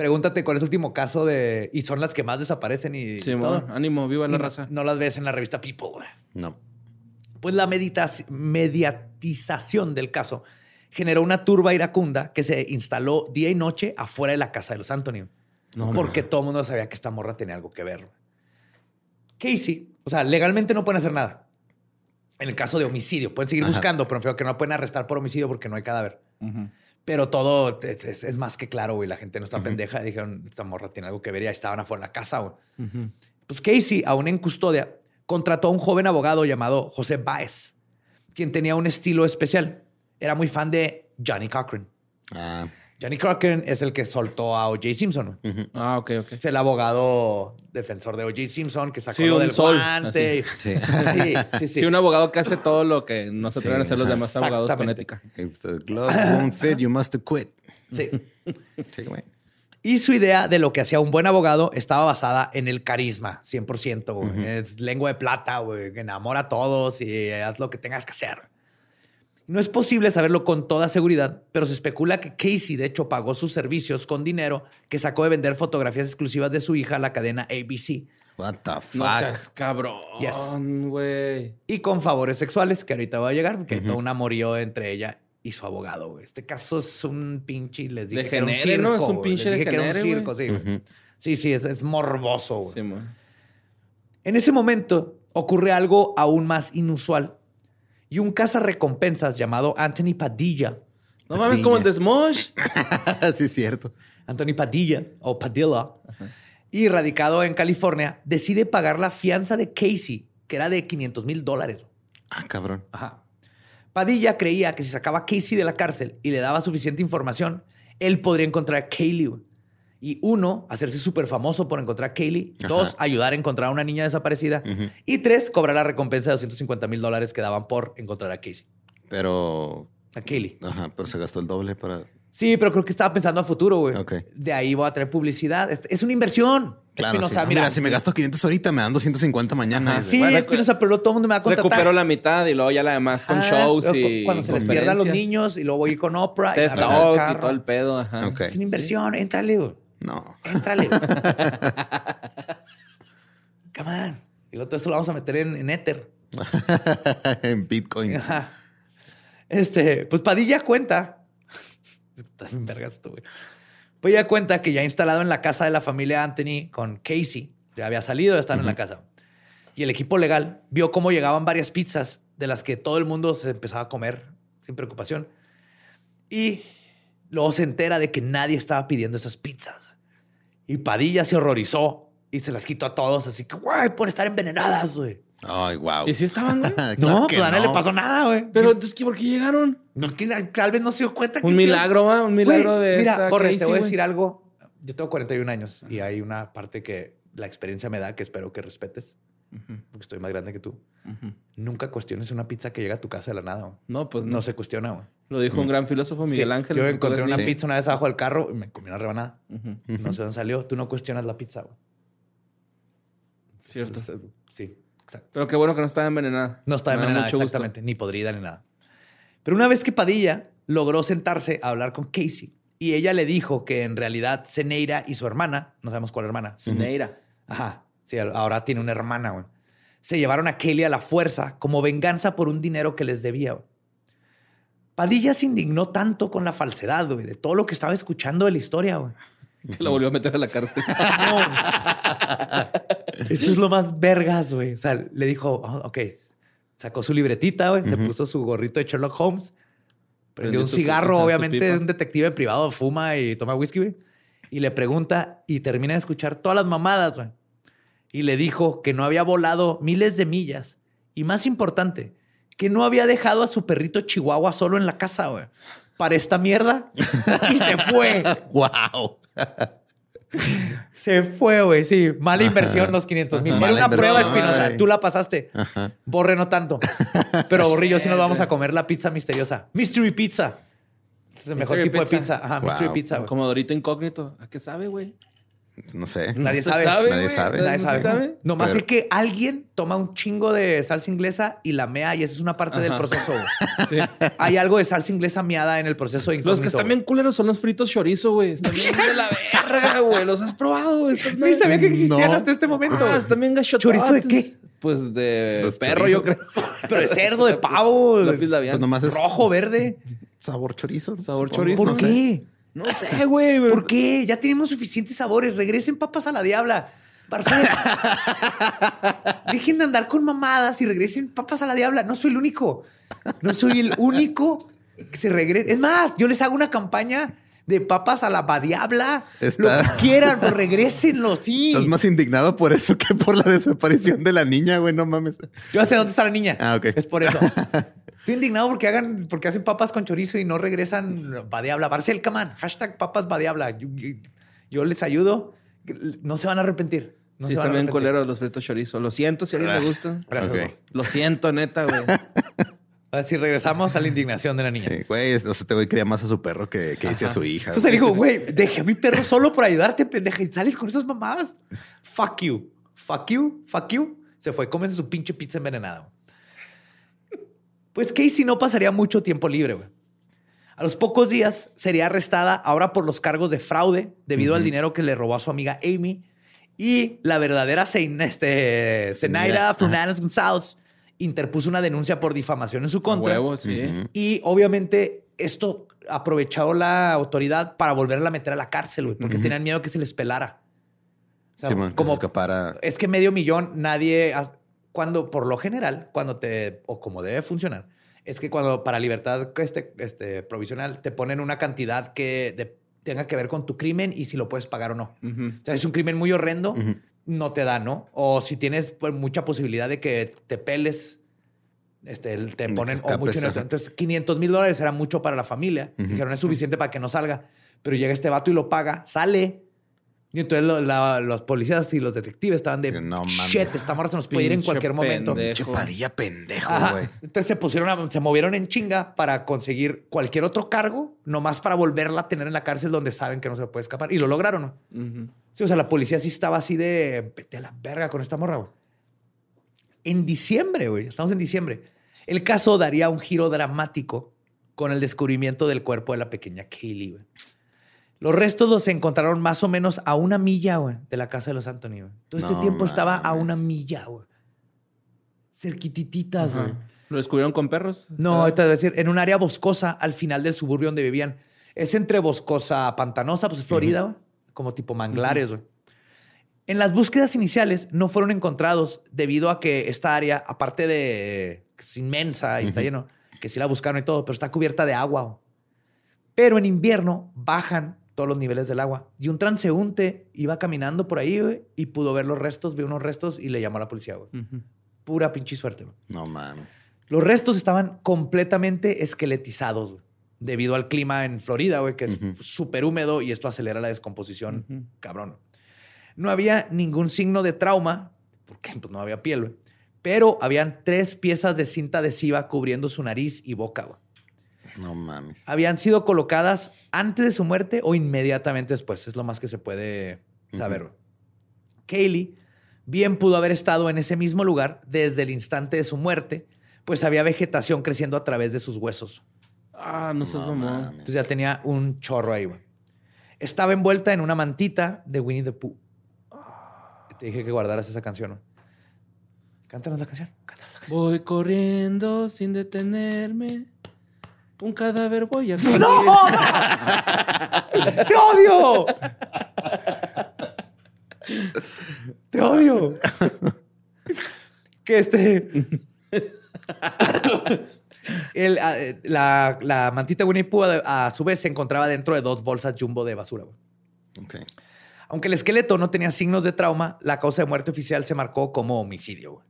Pregúntate cuál es el último caso de... Y son las que más desaparecen y Sí, todo. mo, ánimo, viva la no, raza. no las ves en la revista People, güey. No. Pues la mediatización del caso generó una turba iracunda que se instaló día y noche afuera de la casa de los Antonio. porque todo el mundo sabía que esta morra tenía algo que ver. Casey, o sea, legalmente no pueden hacer nada. En el caso de homicidio, pueden seguir Ajá. buscando, pero feo que no pueden arrestar por homicidio porque no hay cadáver. Ujú. Pero todo es, es- es más que claro, güey. La gente no está pendeja. Dijeron, esta morra tiene algo que ver y ahí estaban afuera de la casa, güey. Pues Casey, aún en custodia, contrató a un joven abogado llamado José Baez, quien tenía un estilo especial. Era muy fan de Johnny Cochran. Ah, Johnny Cochran es el que soltó a O.J. Simpson. Ah, ok, ok. Es el abogado defensor de O.J. Simpson que sacó Sí, lo del sol, guante. sí. Sí, sí, sí. Sí, un abogado que hace todo lo que no se Sí, atreven a hacer los demás abogados con ética. If the glove won't fit, you must quit. Sí. Y su idea de lo que hacía un buen abogado estaba basada en el carisma, 100%. güey. Es lengua de plata, güey. Enamora a todos y haz lo que tengas que hacer. No es posible saberlo con toda seguridad, pero se especula que Casey, de hecho, pagó sus servicios con dinero que sacó de vender fotografías exclusivas de su hija a la cadena ABC What the fuck? No seas cabrón, Yes. y con favores sexuales, que ahorita va a llegar, porque hay todo un amorío entre ella y su abogado. güey. Este caso es un pinche, les dije que era un Degenere, circo. ¿no? Es un pinche Les dije que era un degenere, circo, sí. Sí, sí, es, es morboso. güey. Sí. En ese momento ocurre algo aún más inusual y un cazarrecompensas llamado Anthony Padilla. No mames, como el de Smosh. sí, es cierto. Anthony Padilla o Padilla, y radicado en California, decide pagar la fianza de Casey, que era de 500 mil dólares. Ah, cabrón. Ajá. Padilla creía que si sacaba a Casey de la cárcel y le daba suficiente información, él podría encontrar a Kaylee. Y uno, hacerse súper famoso por encontrar a Kaylee. Ajá. Dos, ayudar a encontrar a una niña desaparecida. Y tres, cobrar la recompensa de 250 mil dólares que daban por encontrar a Casey. Pero. A Kaylee. Ajá, pero se gastó el doble para. Sí, pero creo que estaba pensando a futuro, güey. Ok. De ahí voy a traer publicidad. Es, una inversión. Claro. Espinosa, sí. Ah, mira, mira, si me gasto 500 ahorita, me dan 250 mañana. Sí, Bueno, Espinosa, pero luego todo el mundo me va a contratar. Recupero la mitad y luego ya la demás con Ah, shows y Cuando se les pierdan los niños y luego voy a ir con Oprah. y TED y carro. todo el pedo. Ajá. Es una inversión, éntrale, güey. No. Éntrale. Come on. Y lo todo esto lo vamos a meter en, en Ether. en Bitcoin. Este, pues Padilla cuenta. Está bien vergas esto, güey. Padilla cuenta que ya instalado en la casa de la familia Anthony con Casey, ya había salido, ya están en la casa. Y el equipo legal vio cómo llegaban varias pizzas de las que todo el mundo se empezaba a comer sin preocupación. Y luego se entera de que nadie estaba pidiendo esas pizzas. Y Padilla se horrorizó y se las quitó a todos, así que, güey, por estar envenenadas, güey. Ay, wow. ¿Y si estaban, güey? No, pues a nadie le pasó nada, güey. Pero entonces, ¿qué- ¿por qué llegaron? No, que tal vez no se dio cuenta. que- Un milagro, ¿va? Un milagro Güey, de Mira, Casey, te voy a decir algo. Yo tengo 41 años y hay una parte que la experiencia me da que espero que respetes, porque estoy más grande que tú. Nunca cuestiones una pizza que llega a tu casa de la nada. güey. No, pues No no. se cuestiona. güey. Lo dijo un gran filósofo, Miguel Sí, Ángel. Yo en encontré una pizza una vez abajo del carro y me comí una rebanada. No sé dónde salió. Tú no cuestionas la pizza. güey. Cierto. Sí, exacto. Pero qué bueno que no estaba envenenada. No estaba envenenada, gusto. exactamente, ni podrida ni nada. Pero una vez que Padilla logró sentarse a hablar con Casey y ella le dijo que en realidad Ceneira y su hermana, no sabemos cuál hermana, Cineira. ajá, sí, ahora tiene una hermana, güey, se llevaron a Kelly a la fuerza como venganza por un dinero que les debía. güey. Padilla se indignó tanto con la falsedad, güey, de todo lo que estaba escuchando de la historia, güey. Que la volvió a meter a la cárcel. Esto es lo más vergas, güey. O sea, le dijo, "Oh, ok, sacó su libretita, güey, se puso su gorrito de Sherlock Holmes, prendió un cigarro, obviamente es un detective privado, fuma y toma whisky, güey. Y le pregunta y termina de escuchar todas las mamadas, güey. Y le dijo que no había volado miles de millas. Y más importante, que no había dejado a su perrito Chihuahua solo en la casa, güey. Para esta mierda. y se fue. Wow. Se fue, güey. Sí, mala inversión los 500 mil. Era una prueba, Espinosa. Tú la pasaste. Ajá. Borre no tanto. Pero Borre y yo sí nos vamos a comer la pizza misteriosa. Mystery Pizza. Es el mejor Mystery tipo pizza. de pizza. Ajá, Wow. Mystery Pizza. güey. Como Dorito incógnito. ¿A qué sabe, güey? No sé. Nadie No sabe. Nadie sabe. Nadie ¿No se sabe. sabe? Nomás Pero- sé que alguien toma un chingo de salsa inglesa y la mea y esa es una parte del proceso. Sí. Hay algo de salsa inglesa meada en el proceso de Los que están bien culeros son los fritos chorizo, güey. Están bien de la verga, güey. Los has probado, güey. Ni sabía que existían No. hasta este momento. Ah, están bien gachototes. ¿Chorizo de qué? Pues de Pues perro, chorizo. yo creo. Pero de cerdo, de pavo, Lápiz de labial. Pues nomás es rojo, verde. sabor chorizo. Sabor supongo. chorizo. ¿Por No sé. No sé, güey. ¿Por qué? Ya tenemos suficientes sabores. Regresen papas a la diabla. Dejen de andar con mamadas y regresen papas a la diabla. No soy el único. No soy el único que se regrese. Es más, yo les hago una campaña de papas a la badiabla. Está- Lo que quieran, pero regrésenlo, sí. Estás más indignado por eso que por la desaparición de la niña, güey. No mames. Yo sé dónde está la niña. Ah, ok. Es por eso. Estoy indignado porque hagan, porque hacen papas con chorizo y no regresan Badiabla. Barcel Camán, hashtag papas Badiabla. Yo, yo les ayudo. No se van a arrepentir. No sí, se van a están bien arrepentir. culeros los fritos chorizo. Lo siento si a alguien le gusta. Gracias, Ok. güey. Lo siento, neta, güey. Así regresamos a la indignación de la niña. Sí, güey, es- o sea, este güey quería más a su perro que, que hice a su hija. Entonces le digo, güey, dejé a mi perro solo por ayudarte, pendeja. Y sales con esas mamadas. Fuck you. Fuck you. Fuck you. Se fue, comen su pinche pizza envenenada. Pues Casey no pasaría mucho tiempo libre, güey. A los pocos días sería arrestada ahora por los cargos de fraude debido al dinero que le robó a su amiga Amy y la verdadera este, Zenaira Zenaira, Fernández González interpuso una denuncia por difamación en su contra. Huevo, sí. Y obviamente esto aprovechó la autoridad para volverla a meter a la cárcel, güey, porque tenían miedo que se les pelara. O sea, Sí, man, que se como escapara. es que medio millón nadie cuando por lo general cuando te o como debe funcionar es que cuando para libertad este, este provisional te ponen una cantidad que de- tenga que ver con tu crimen y si lo puedes pagar o no. Ujú. O sea, es un crimen muy horrendo, Ujú. no te da, ¿no? O si tienes pues, mucha posibilidad de que te peles, este, el- te ponen o mucho dinero. ajá. Entonces, 500 mil dólares era mucho para la familia. Ujú. Dijeron, es suficiente para que no salga. Pero llega este vato y lo paga, sale. Y entonces lo- la- los policías y los detectives estaban de, no mames. shit, esta morra se nos puede ir en cualquier momento. pendejo. Che padilla pendejo, güey. Entonces se pusieron, a- se movieron en chinga para conseguir cualquier otro cargo, nomás para volverla a tener en la cárcel donde saben que no se puede escapar. Y lo lograron, ¿no? Sí, o sea, la policía sí estaba así de vete a la verga con esta morra, güey. En diciembre, güey, estamos en diciembre. El caso daría un giro dramático con el descubrimiento del cuerpo de la pequeña Kaylee, güey. Los restos los encontraron más o menos a una milla, güey, de la casa de los Anthony, güey. Todo este No tiempo estaba a una milla, güey. Cerquitititas, güey. ¿Lo descubrieron con perros? No, te voy a decir, en un área boscosa al final del suburbio donde vivían. Es entre boscosa a pantanosa, pues es Florida, güey, como tipo manglares, güey. En las búsquedas iniciales no fueron encontrados debido a que esta área, aparte de que es inmensa y está lleno, que sí la buscaron y todo, pero está cubierta de agua. Pero en invierno bajan todos los niveles del agua. Y un transeúnte iba caminando por ahí güey, y pudo ver los restos, vio unos restos y le llamó a la policía. güey. Pura pinche suerte. güey. No mames. Los restos estaban completamente esqueletizados güey, debido al clima en Florida, güey, que es súper húmedo y esto acelera la descomposición, cabrón. No había ningún signo de trauma, porque pues, no había piel, güey, pero habían tres piezas de cinta adhesiva cubriendo su nariz y boca. güey. No mames. Habían sido colocadas antes de su muerte o inmediatamente después, es lo más que se puede saber. Güey. Kaylee bien pudo haber estado en ese mismo lugar desde el instante de su muerte, pues había vegetación creciendo a través de sus huesos. Ah, no seas No mames. Entonces ya tenía un chorro ahí, güey. Estaba envuelta en una mantita de Winnie the Pooh. Te dije que guardaras esa canción. ¿no? Cántanos la canción. Cántanos la canción. Voy corriendo sin detenerme. Un cadáver voy a conseguir. ¡No! ¡Te odio! ¡Te odio! que este. El, ah, eh, la, la mantita Winnie Pooh, a, a su vez, se encontraba dentro de dos bolsas jumbo de basura. güey. Ok. Aunque el esqueleto no tenía signos de trauma, la causa de muerte oficial se marcó como homicidio. güey.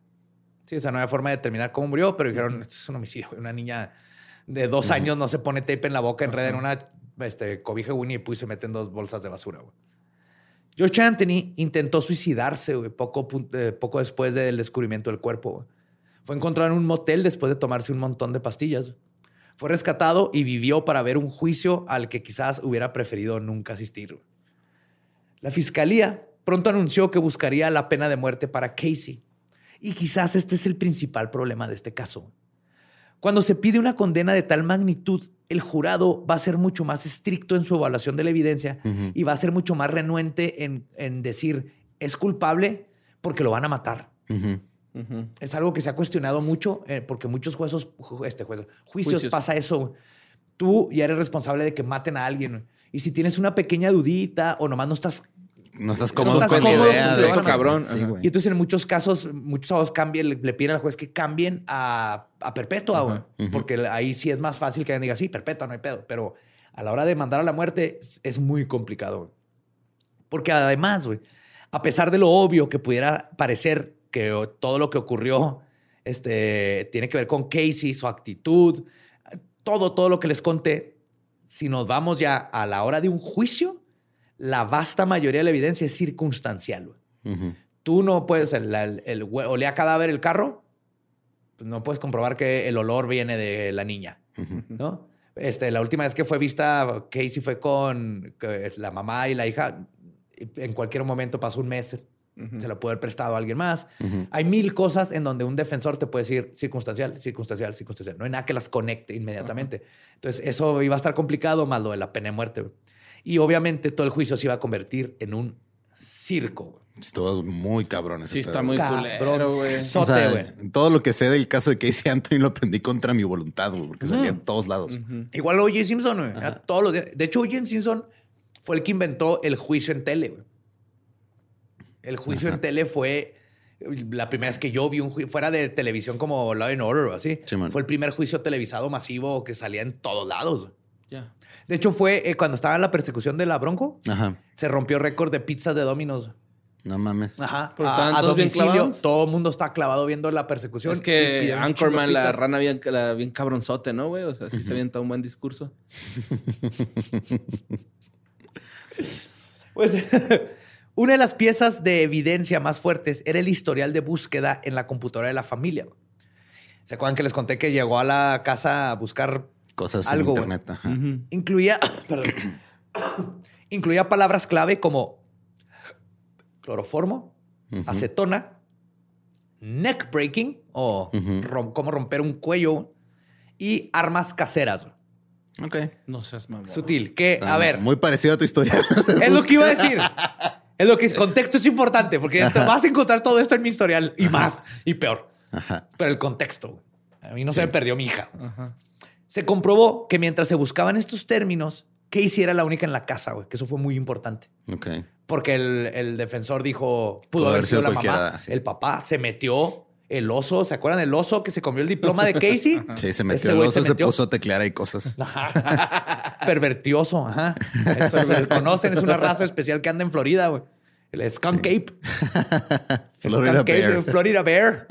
Sí, o sea, no había forma de determinar cómo murió, pero dijeron, esto es un homicidio. güey. Una niña de dos años no se pone tape en la boca, enreda en una este, cobija Winnie Pooh y se mete en dos bolsas de basura. güey. George Anthony intentó suicidarse güey, poco, eh, poco después del descubrimiento del cuerpo. güey. Fue encontrado en un motel después de tomarse un montón de pastillas. Fue rescatado y vivió para ver un juicio al que quizás hubiera preferido nunca asistir. güey. La fiscalía pronto anunció que buscaría la pena de muerte para Casey. Y quizás este es el principal problema de este caso. Cuando se pide una condena de tal magnitud, el jurado va a ser mucho más estricto en su evaluación de la evidencia y va a ser mucho más renuente en, en decir es culpable porque lo van a matar. Es algo que se ha cuestionado mucho eh, porque muchos jueces, ju- este, jueces, juicios, Juicios. pasa eso. Tú ya eres responsable de que maten a alguien. Y si tienes una pequeña dudita o nomás no estás No estás cómodo estás con la idea de eso, cabrón. Sí, Ajá. güey. Y entonces en muchos casos, muchos abogados cambian, le, le piden al juez que cambien a, a perpetua, güey. Porque ahí sí es más fácil que alguien diga, sí, perpetua, no hay pedo. Pero a la hora de mandar a la muerte es, es muy complicado. Porque además, güey, a pesar de lo obvio que pudiera parecer que todo lo que ocurrió este, tiene que ver con Casey, su actitud, todo, todo lo que les conté, si nos vamos ya a la hora de un juicio, la vasta mayoría de la evidencia es circunstancial. Tú no puedes, el, el, olía cadáver el carro, pues no puedes comprobar que el olor viene de la niña. ¿no? Este, la última vez que fue vista, Casey fue con la mamá y la hija. En cualquier momento pasó un mes, se lo puede haber prestado a alguien más. Hay mil cosas en donde un defensor te puede decir circunstancial, circunstancial, circunstancial. No hay nada que las conecte inmediatamente. Entonces, eso iba a estar complicado, más lo de la pena de muerte. Y obviamente todo el juicio se iba a convertir en un circo. Estuvo muy cabrón ese Sí, pedo. está muy culero, güey. Cabronzote, O sea, güey. todo lo que sé del caso de Casey Anthony lo aprendí contra mi voluntad, güey, porque salía en todos lados. Ujú. Igual O.J. Simpson, güey. Era todos los días. De hecho, O.J. Simpson fue el que inventó el juicio en tele, güey. El juicio en tele fue la primera vez que yo vi un juicio, fuera de televisión como Law and Order o así. Sí, fue el primer juicio televisado masivo que salía en todos lados. Ya. De hecho, fue eh, cuando estaba en la persecución de la Bronco, Ajá. se rompió récord de pizzas de Domino's. No mames. Ajá. Pero A, estaban a todos bien domicilio, clavados. todo el mundo está clavado viendo la persecución. Es que Anchorman, la rana bien, la- bien cabronzote, ¿no, güey? O sea, sí se avienta un buen discurso. Pues una de las piezas de evidencia más fuertes era el historial de búsqueda en la computadora de la familia. ¿Se acuerdan que les conté que llegó a la casa a buscar Cosas Algo, en internet. Ajá. Incluía, perdón. incluía palabras clave como cloroformo, acetona, neck breaking o rom- cómo romper un cuello y armas caseras. Ok. No seas mamón. Sutil. Que, a ver, Muy parecido a tu historia. es lo que iba a decir. Es lo que es. Contexto es importante porque te vas a encontrar todo esto en mi historial y más y peor. Ajá. Pero el contexto. A mí no se me perdió mi hija. Ajá. Se comprobó que mientras se buscaban estos términos, Casey era la única en la casa, güey, que eso fue muy importante. Ok. Porque el, el defensor dijo, pudo haber sido, la mamá. sí. El papá se metió, el oso, ¿se acuerdan del oso que se comió el diploma de Casey? Sí, se Ese metió el güey oso, se, metió. puso a teclear ahí cosas. Pervertioso, ajá. Eso se conocen, es una raza especial que anda en Florida, güey. El Skunk Cape. El Florida Skunk Cape, Bear. el Florida Bear.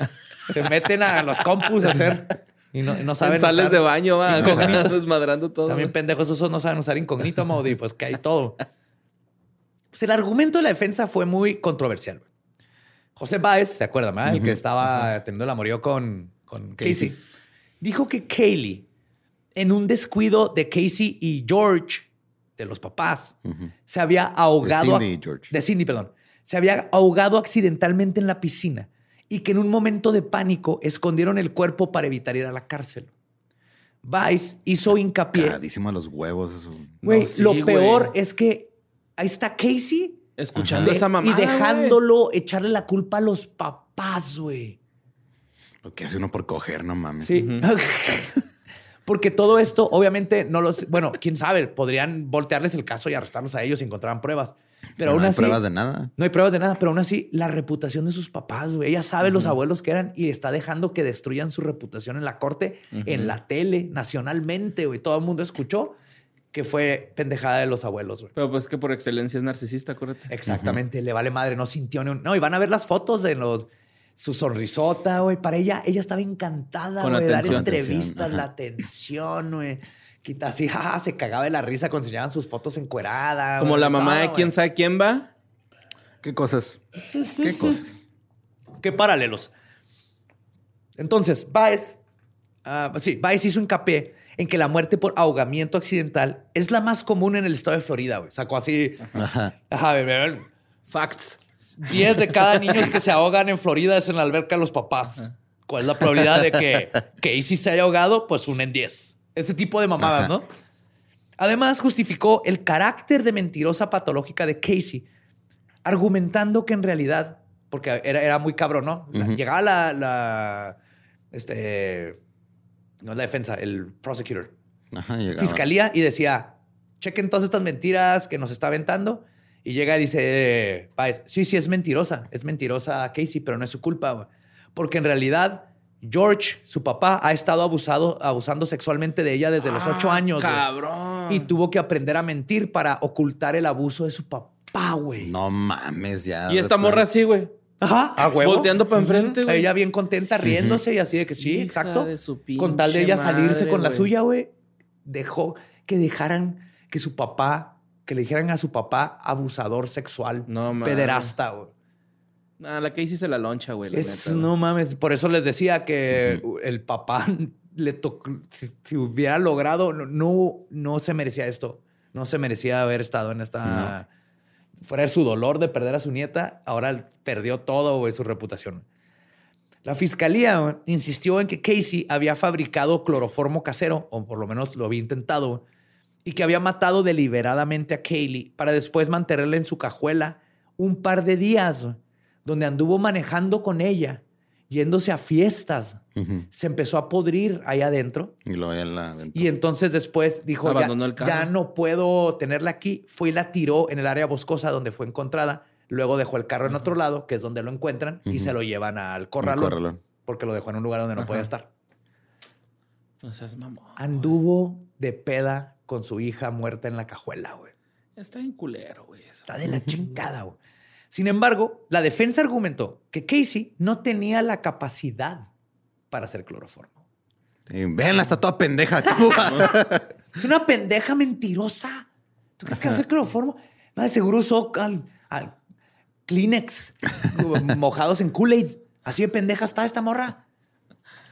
Se meten a los compus a hacer y no, no saben. En sales usar de baño, va. Desmadrando todo. También pendejos esos no saben usar incógnito y pues que hay todo. Pues el argumento de la defensa fue muy controversial. José Báez, ¿se acuerdan? verdad? El que estaba teniendo el amorío con, con Casey. Casey. Dijo que Kaylee, en un descuido de Casey y George, de los papás, se había ahogado. Cindy y George. De Cindy, perdón. Se había ahogado accidentalmente en la piscina y que en un momento de pánico escondieron el cuerpo para evitar ir a la cárcel. Vice hizo hincapié. Cagadísimo a los huevos. Eso. Güey, No, sí, lo güey. peor es que ahí está Casey Escuchando de- esa mamada, y dejándolo echarle la culpa a los papás, güey. Lo que hace uno por coger, no mames. Sí. Porque todo esto, obviamente, no los. Bueno, quién sabe, podrían voltearles el caso y arrestarlos a ellos si encontraran pruebas. Pero, Pero aún no hay así. pruebas de nada. No hay pruebas de nada, pero aún así, la reputación de sus papás, güey. Ella sabe los abuelos que eran y está dejando que destruyan su reputación en la corte, en la tele, nacionalmente, güey. Todo el mundo escuchó que fue pendejada de los abuelos, güey. Pero pues que por excelencia es narcisista, acuérdate. Exactamente, le vale madre, no sintió ni un... No, y van a ver las fotos de los... Su sonrisota, güey. Para ella, ella estaba encantada, güey, de dar entrevistas, la atención, güey. Quita así, jaja, se cagaba de la risa cuando enseñaban sus fotos encueradas. Como la mamá de quién sabe quién va. ¿Qué cosas? ¿Qué cosas? ¿Qué paralelos? Entonces, Baez, ah, sí, Baez hizo hincapié en que la muerte por ahogamiento accidental es la más común en el estado de Florida, güey. Sacó así. Ajá. Ajá, Facts. 10 de cada niño que se ahogan en Florida es en la alberca de los papás. ¿Cuál es la probabilidad de que Casey se haya ahogado? Pues un en 10. Ese tipo de mamadas, Ajá. ¿no? Además, justificó el carácter de mentirosa patológica de Casey, argumentando que en realidad, porque era, era muy cabrón, ¿no? Llegaba la, la- este, no es la defensa, el prosecutor, Ajá, fiscalía y decía, chequen todas estas mentiras que nos está aventando. Y llega y dice, Páez, sí, sí, es mentirosa. Es mentirosa Casey, pero no es su culpa. Porque en realidad, George, su papá, ha estado abusado, abusando sexualmente de ella desde los ocho Ah, años. güey. Cabrón. Y tuvo que aprender a mentir para ocultar el abuso de su papá, güey. No mames, ya. Y esta morra así, güey. Ajá, a huevo. Volteando para enfrente, güey. Ella bien contenta, riéndose y así de que sí, Hija exacto. de su Con tal de ella salirse madre, con la suya, güey, dejó que dejaran que su papá, que le dijeran a su papá abusador sexual, No mames. pederasta, güey. Nah, la que hice la loncha, güey. la Es- neta, no mames, por eso les decía que el papá le tocó, si, si hubiera logrado, no, no, no se merecía esto. No se merecía haber estado en esta... Fuera de su dolor de perder a su nieta, ahora perdió todo, güey, su reputación. La fiscalía güey, insistió en que Casey había fabricado cloroformo casero, o por lo menos lo había intentado, güey, y que había matado deliberadamente a Kaylee para después mantenerla en su cajuela un par de días, güey, donde anduvo manejando con ella, yéndose a fiestas. Se empezó a podrir ahí adentro. Y ya la. Y entonces después dijo, ya, Abandonó el carro. ya no puedo tenerla aquí. Fue y la tiró en el área boscosa donde fue encontrada. Luego dejó el carro en otro lado, que es donde lo encuentran, y se lo llevan al corralón, corralón. porque lo dejó en un lugar donde no Ajá. podía estar. No seas mamón. Anduvo de peda con su hija muerta en la cajuela, güey. Está en culero, güey. eso. Está de la chingada, güey. Sin embargo, la defensa argumentó que Casey no tenía la capacidad para hacer cloroformo. Sí, Véanla, está toda pendeja. Es una pendeja mentirosa. ¿Tú crees que va a hacer cloroformo? No, de seguro usó al, al Kleenex mojados en Kool-Aid. Así de pendeja está esta morra.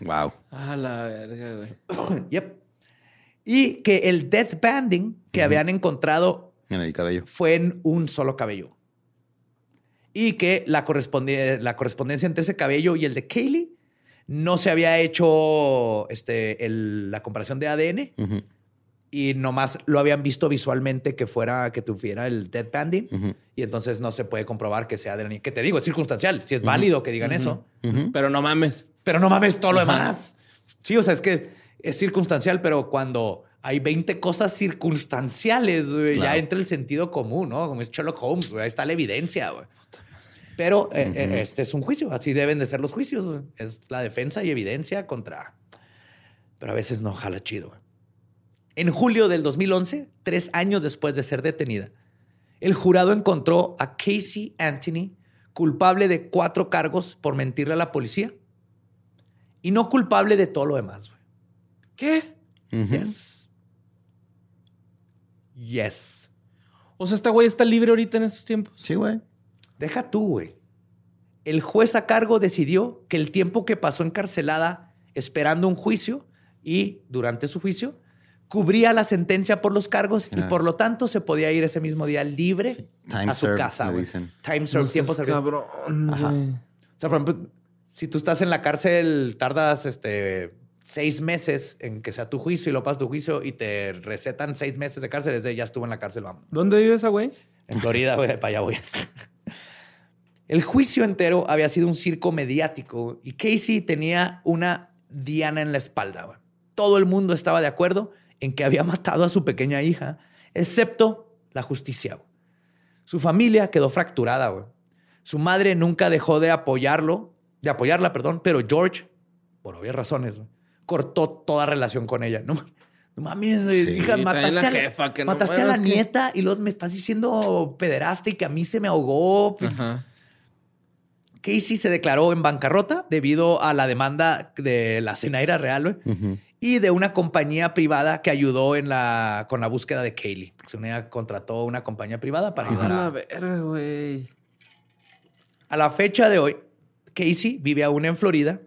wow. Ah, la verga, güey. Yep. Y que el death banding que habían encontrado En el cabello. fue en un solo cabello. Y que la, la correspondencia entre ese cabello y el de Kaylee no se había hecho este, el- la comparación de ADN Ujú, y nomás lo habían visto visualmente que fuera, que tuviera el dead banding. ujú, Y entonces no se puede comprobar que sea de la niña. Que te digo, es circunstancial. Si es válido que digan eso. Pero no mames. Pero no mames todo lo demás. Sí, o sea, es que es circunstancial, pero cuando hay 20 cosas circunstanciales, güey, ya entra el sentido común, ¿no? Como es Sherlock Holmes, güey, ahí está la evidencia, güey. Pero eh, eh, este es un juicio, así deben de ser los juicios. Es la defensa y evidencia contra... Pero a veces no jala chido. güey. En julio del 2011, tres años después de ser detenida, el jurado encontró a Casey Anthony culpable de cuatro cargos por mentirle a la policía y no culpable de todo lo demás. güey. ¿Qué? Yes. Yes. O sea, esta güey está libre ahorita en estos tiempos. Sí, güey. Deja tú, güey. El juez a cargo decidió que el tiempo que pasó encarcelada esperando un juicio y durante su juicio cubría la sentencia por los cargos y por lo tanto se podía ir ese mismo día libre Time a su served, casa. güey. dicen. Time served, No tiempo servido. cabrón, Ajá. O sea, por ejemplo, si tú estás en la cárcel, tardas este, seis meses en que sea tu juicio y lo pasas tu juicio y te recetan seis meses de cárcel, es de ya estuvo en la cárcel, vamos. ¿Dónde vive esa güey? En Florida, güey, para allá voy. El juicio entero había sido un circo mediático y Casey tenía una diana en la espalda. Todo el mundo estaba de acuerdo en que había matado a su pequeña hija, excepto la justicia. Su familia quedó fracturada. Su madre nunca dejó de apoyarlo, de apoyarla, perdón, pero George, por obvias razones, cortó toda relación con ella. No, no mames, Sí, hija, mataste, la a, jefa, que mataste a la que- nieta y luego me estás diciendo pederasta y que a mí se me ahogó. Ajá. Casey se declaró en bancarrota debido a la demanda de la Cenaira Real y de una compañía privada que ayudó en la, con la búsqueda de Kaylee. Porque contrató una compañía privada para A ayudar la a... verga, güey. A la fecha de hoy, Casey vive aún en Florida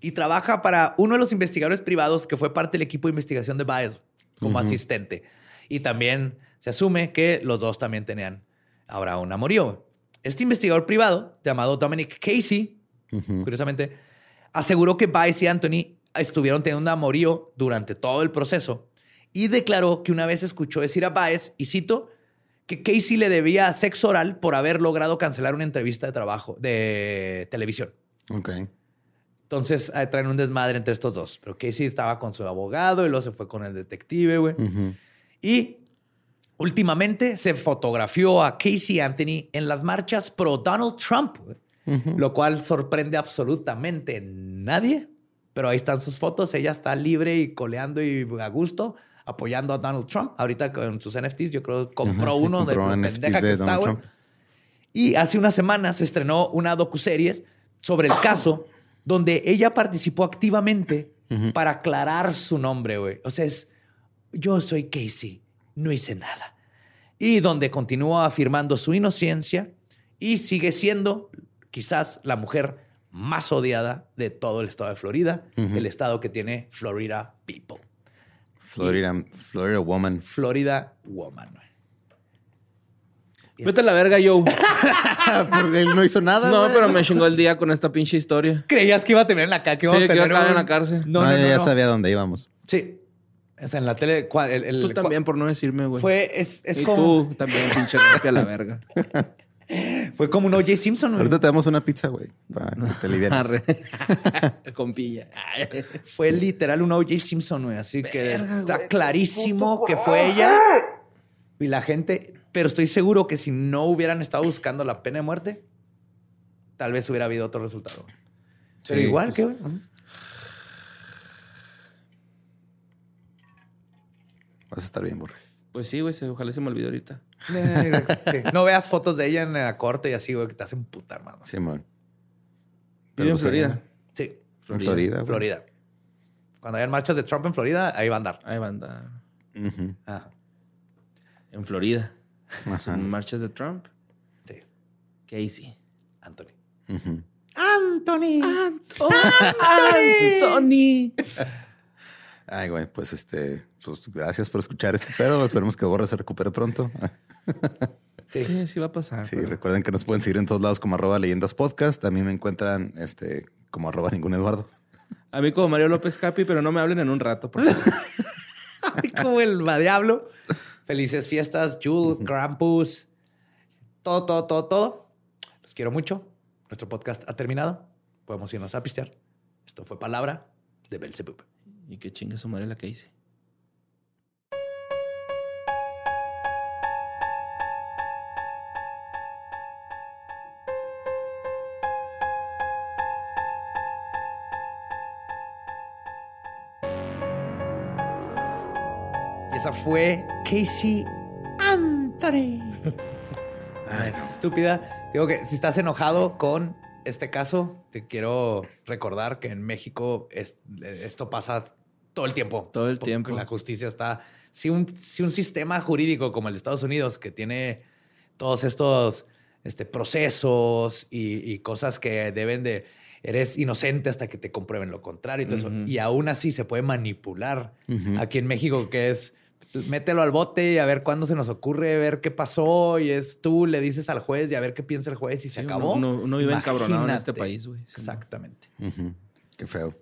y trabaja para uno de los investigadores privados que fue parte del equipo de investigación de Baez como asistente. Y también se asume que los dos también tenían ahora un amorío. Este investigador privado, llamado Dominic Casey, curiosamente, aseguró que Baez y Anthony estuvieron teniendo un amorío durante todo el proceso y declaró que una vez escuchó decir a Baez, y cito, que Casey le debía sexo oral por haber logrado cancelar una entrevista de trabajo de televisión. Ok. Entonces traen un desmadre entre estos dos. Pero Casey estaba con su abogado y luego se fue con el detective, güey. Y últimamente se fotografió a Casey Anthony en las marchas pro Donald Trump, lo cual sorprende absolutamente a nadie. Pero ahí están sus fotos. Ella está libre y coleando y a gusto apoyando a Donald Trump. Ahorita con sus NFTs, yo creo compró uno de la pendeja que está, güey. Y hace unas semanas se estrenó una docuserie sobre el caso donde ella participó activamente para aclarar su nombre, güey. O sea, es yo soy Casey, no hice nada. Y donde continúa afirmando su inocencia y sigue siendo quizás la mujer más odiada de todo el estado de Florida, el estado que tiene Florida People. Florida, Florida Woman. Florida Woman. Vete a la verga, Joe. Porque él no hizo nada. No, pero me chingó el día con esta pinche historia. ¿Creías que iba a tener en la cárcel? Sí, que iba a caer en la cárcel. No, no, ya sabía dónde íbamos. Sí. O sea, en la tele. El, el, tú también, por no decirme, güey. Fue. Es, es y como. tú también, pinche a la verga. Fue como un O.J. Simpson. güey. Ahorita te damos una pizza, güey. Para que te alivianes. Arre. Con pilla. Fue literal un O.J. Simpson, güey. Así que está clarísimo que fue ella. Y la gente. Pero estoy seguro que si no hubieran estado buscando la pena de muerte, tal vez hubiera habido otro resultado. Pero Sí, igual pues, que. Vas a estar bien, Borre. Pues sí, güey. Ojalá se me olvide ahorita. Sí. No veas fotos de ella en la corte y así, güey, que te hacen putar, mano. Simón. Vive en pues, Florida. Sí, En Florida. güey. Florida. Cuando hayan marchas de Trump en Florida, ahí va a andar. Ahí va a andar. Ujú. Ah, En Florida. Ajá. En marchas de Trump. sí. Casey. Anthony. Ujú. Anthony. Anthony. Ay, güey, pues este, pues gracias por escuchar este pedo. Esperemos que Borre se recupere pronto. Sí. Sí, sí va a pasar. Sí, pero- recuerden que nos pueden seguir en todos lados como arroba leyendas podcast. También me encuentran este como arroba ningún Eduardo. A mí como Mario López Capi, pero no me hablen en un rato. por favor. como el diablo. Felices fiestas, Jule, Krampus, todo, todo, todo, todo. Los quiero mucho. Nuestro podcast ha terminado. Podemos irnos a pistear. Esto fue Palabra de Belzebub. Y que chingue su madre la Casey. Y esa fue Casey Anthony. Ah, estúpida. Digo que si estás enojado con este caso, te quiero recordar que en México es- esto pasa todo el tiempo. Todo el tiempo. La justicia está. Si un, si un sistema jurídico como el de Estados Unidos, que tiene todos estos este, procesos y, y cosas que deben de. Eres inocente hasta que te comprueben lo contrario y todo eso. Y aún así se puede manipular aquí en México, que es pues, mételo al bote y a ver cuándo se nos ocurre, ver qué pasó. Y es tú le dices al juez y a ver qué piensa el juez y se Sí, acabó. uno- uno- uno vive encabronado en este país, güey. Sí. Exactamente. Qué feo.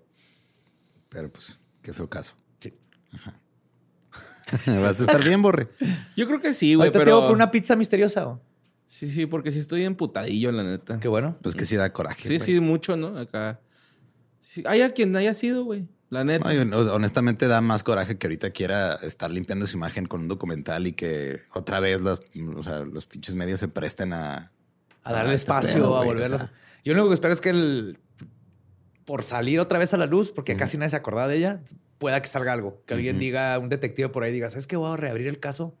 Pero pues, qué feo caso. Sí. Vas a estar bien, Borre. Yo creo que sí, güey, Ahorita pero... te digo por una pizza misteriosa. güey. Sí, sí, porque sí estoy emputadillo, la neta. Qué bueno. Pues que sí da coraje. Sí, güey. sí, mucho, ¿no? Acá. Sí, haya quien haya sido, güey. La neta. No, honestamente da más coraje que ahorita quiera estar limpiando su imagen con un documental y que otra vez los, o sea, los pinches medios se presten a... A darle este espacio, pedo, a o volverlas. sea. Yo lo único que espero es que el, por salir otra vez a la luz, porque casi nadie se acordaba de ella, pueda que salga algo. Que alguien diga, un detective por ahí diga, ¿sabes qué? Voy a reabrir el caso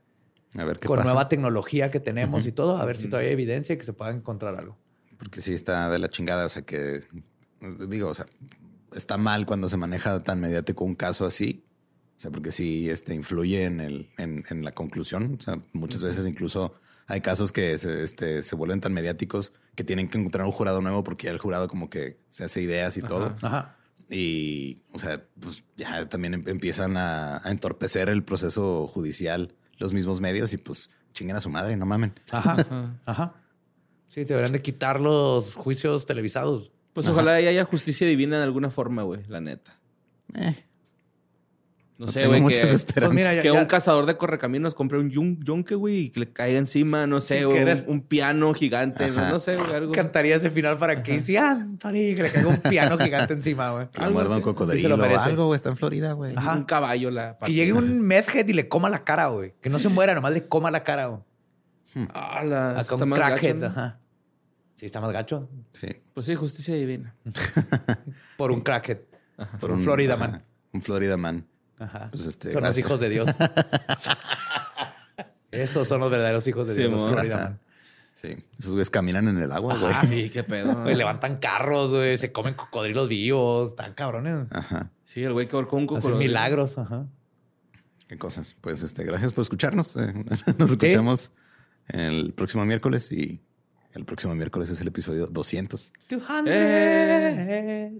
a ver qué con pasa. nueva tecnología que tenemos y todo, a ver si todavía hay evidencia y que se pueda encontrar algo. Porque sí está de la chingada. O sea, que digo, o sea, está mal cuando se maneja tan mediático un caso así. O sea, porque sí este, influye en, el, en, en la conclusión. O sea, muchas veces incluso hay casos que se, este, se vuelven tan mediáticos que tienen que encontrar un jurado nuevo porque ya el jurado como que se hace ideas y todo. Ajá. Y, o sea, pues ya también em- empiezan a, a entorpecer el proceso judicial los mismos medios y pues chinguen a su madre, no mamen. Ajá. Ajá. Sí, deberían de quitar los juicios televisados. Pues ojalá haya justicia divina de alguna forma, güey, la neta. Eh, No, sé, tengo güey, muchas que, esperanzas. Pues mira, ya- que ya- un cazador de correcaminos compre un yun- yunque, güey, y que le caiga encima, no sé, güey, un, piano gigante, no, sé, güey, algo. Cantaría ese final para Casey Anthony, que le caiga un piano gigante encima, güey. que le algo muerda un. Sí cocodrilo o merece. algo, güey. Está en Florida, güey. Ajá. Un caballo la Que llegue un medhead y le coma la cara, güey. Que no se muera, nomás le coma la cara, güey. Ah, la- Acá está un más gacho, crackhead, ¿no? ajá. Sí, está más gacho. Sí. Pues sí, justicia divina. Por un crackhead. Por un Florida ajá, man. Un Florida man. Ajá. Pues, este, son los gracias. hijos de Dios. Esos son los verdaderos hijos de Sí, Dios, los. Florida Ajá. Sí. Esos güeyes caminan en el agua, güey. Ajá. Sí, qué pedo. Güey, levantan carros, güey. Se comen cocodrilos vivos. Están cabrones. Ajá. Sí, el güey que ahorcó un Hacen cocodrilo. milagros. Ajá. Qué cosas. Pues este, gracias por escucharnos. Eh, Nos escuchamos el próximo miércoles y el próximo miércoles es el episodio 200. Eh.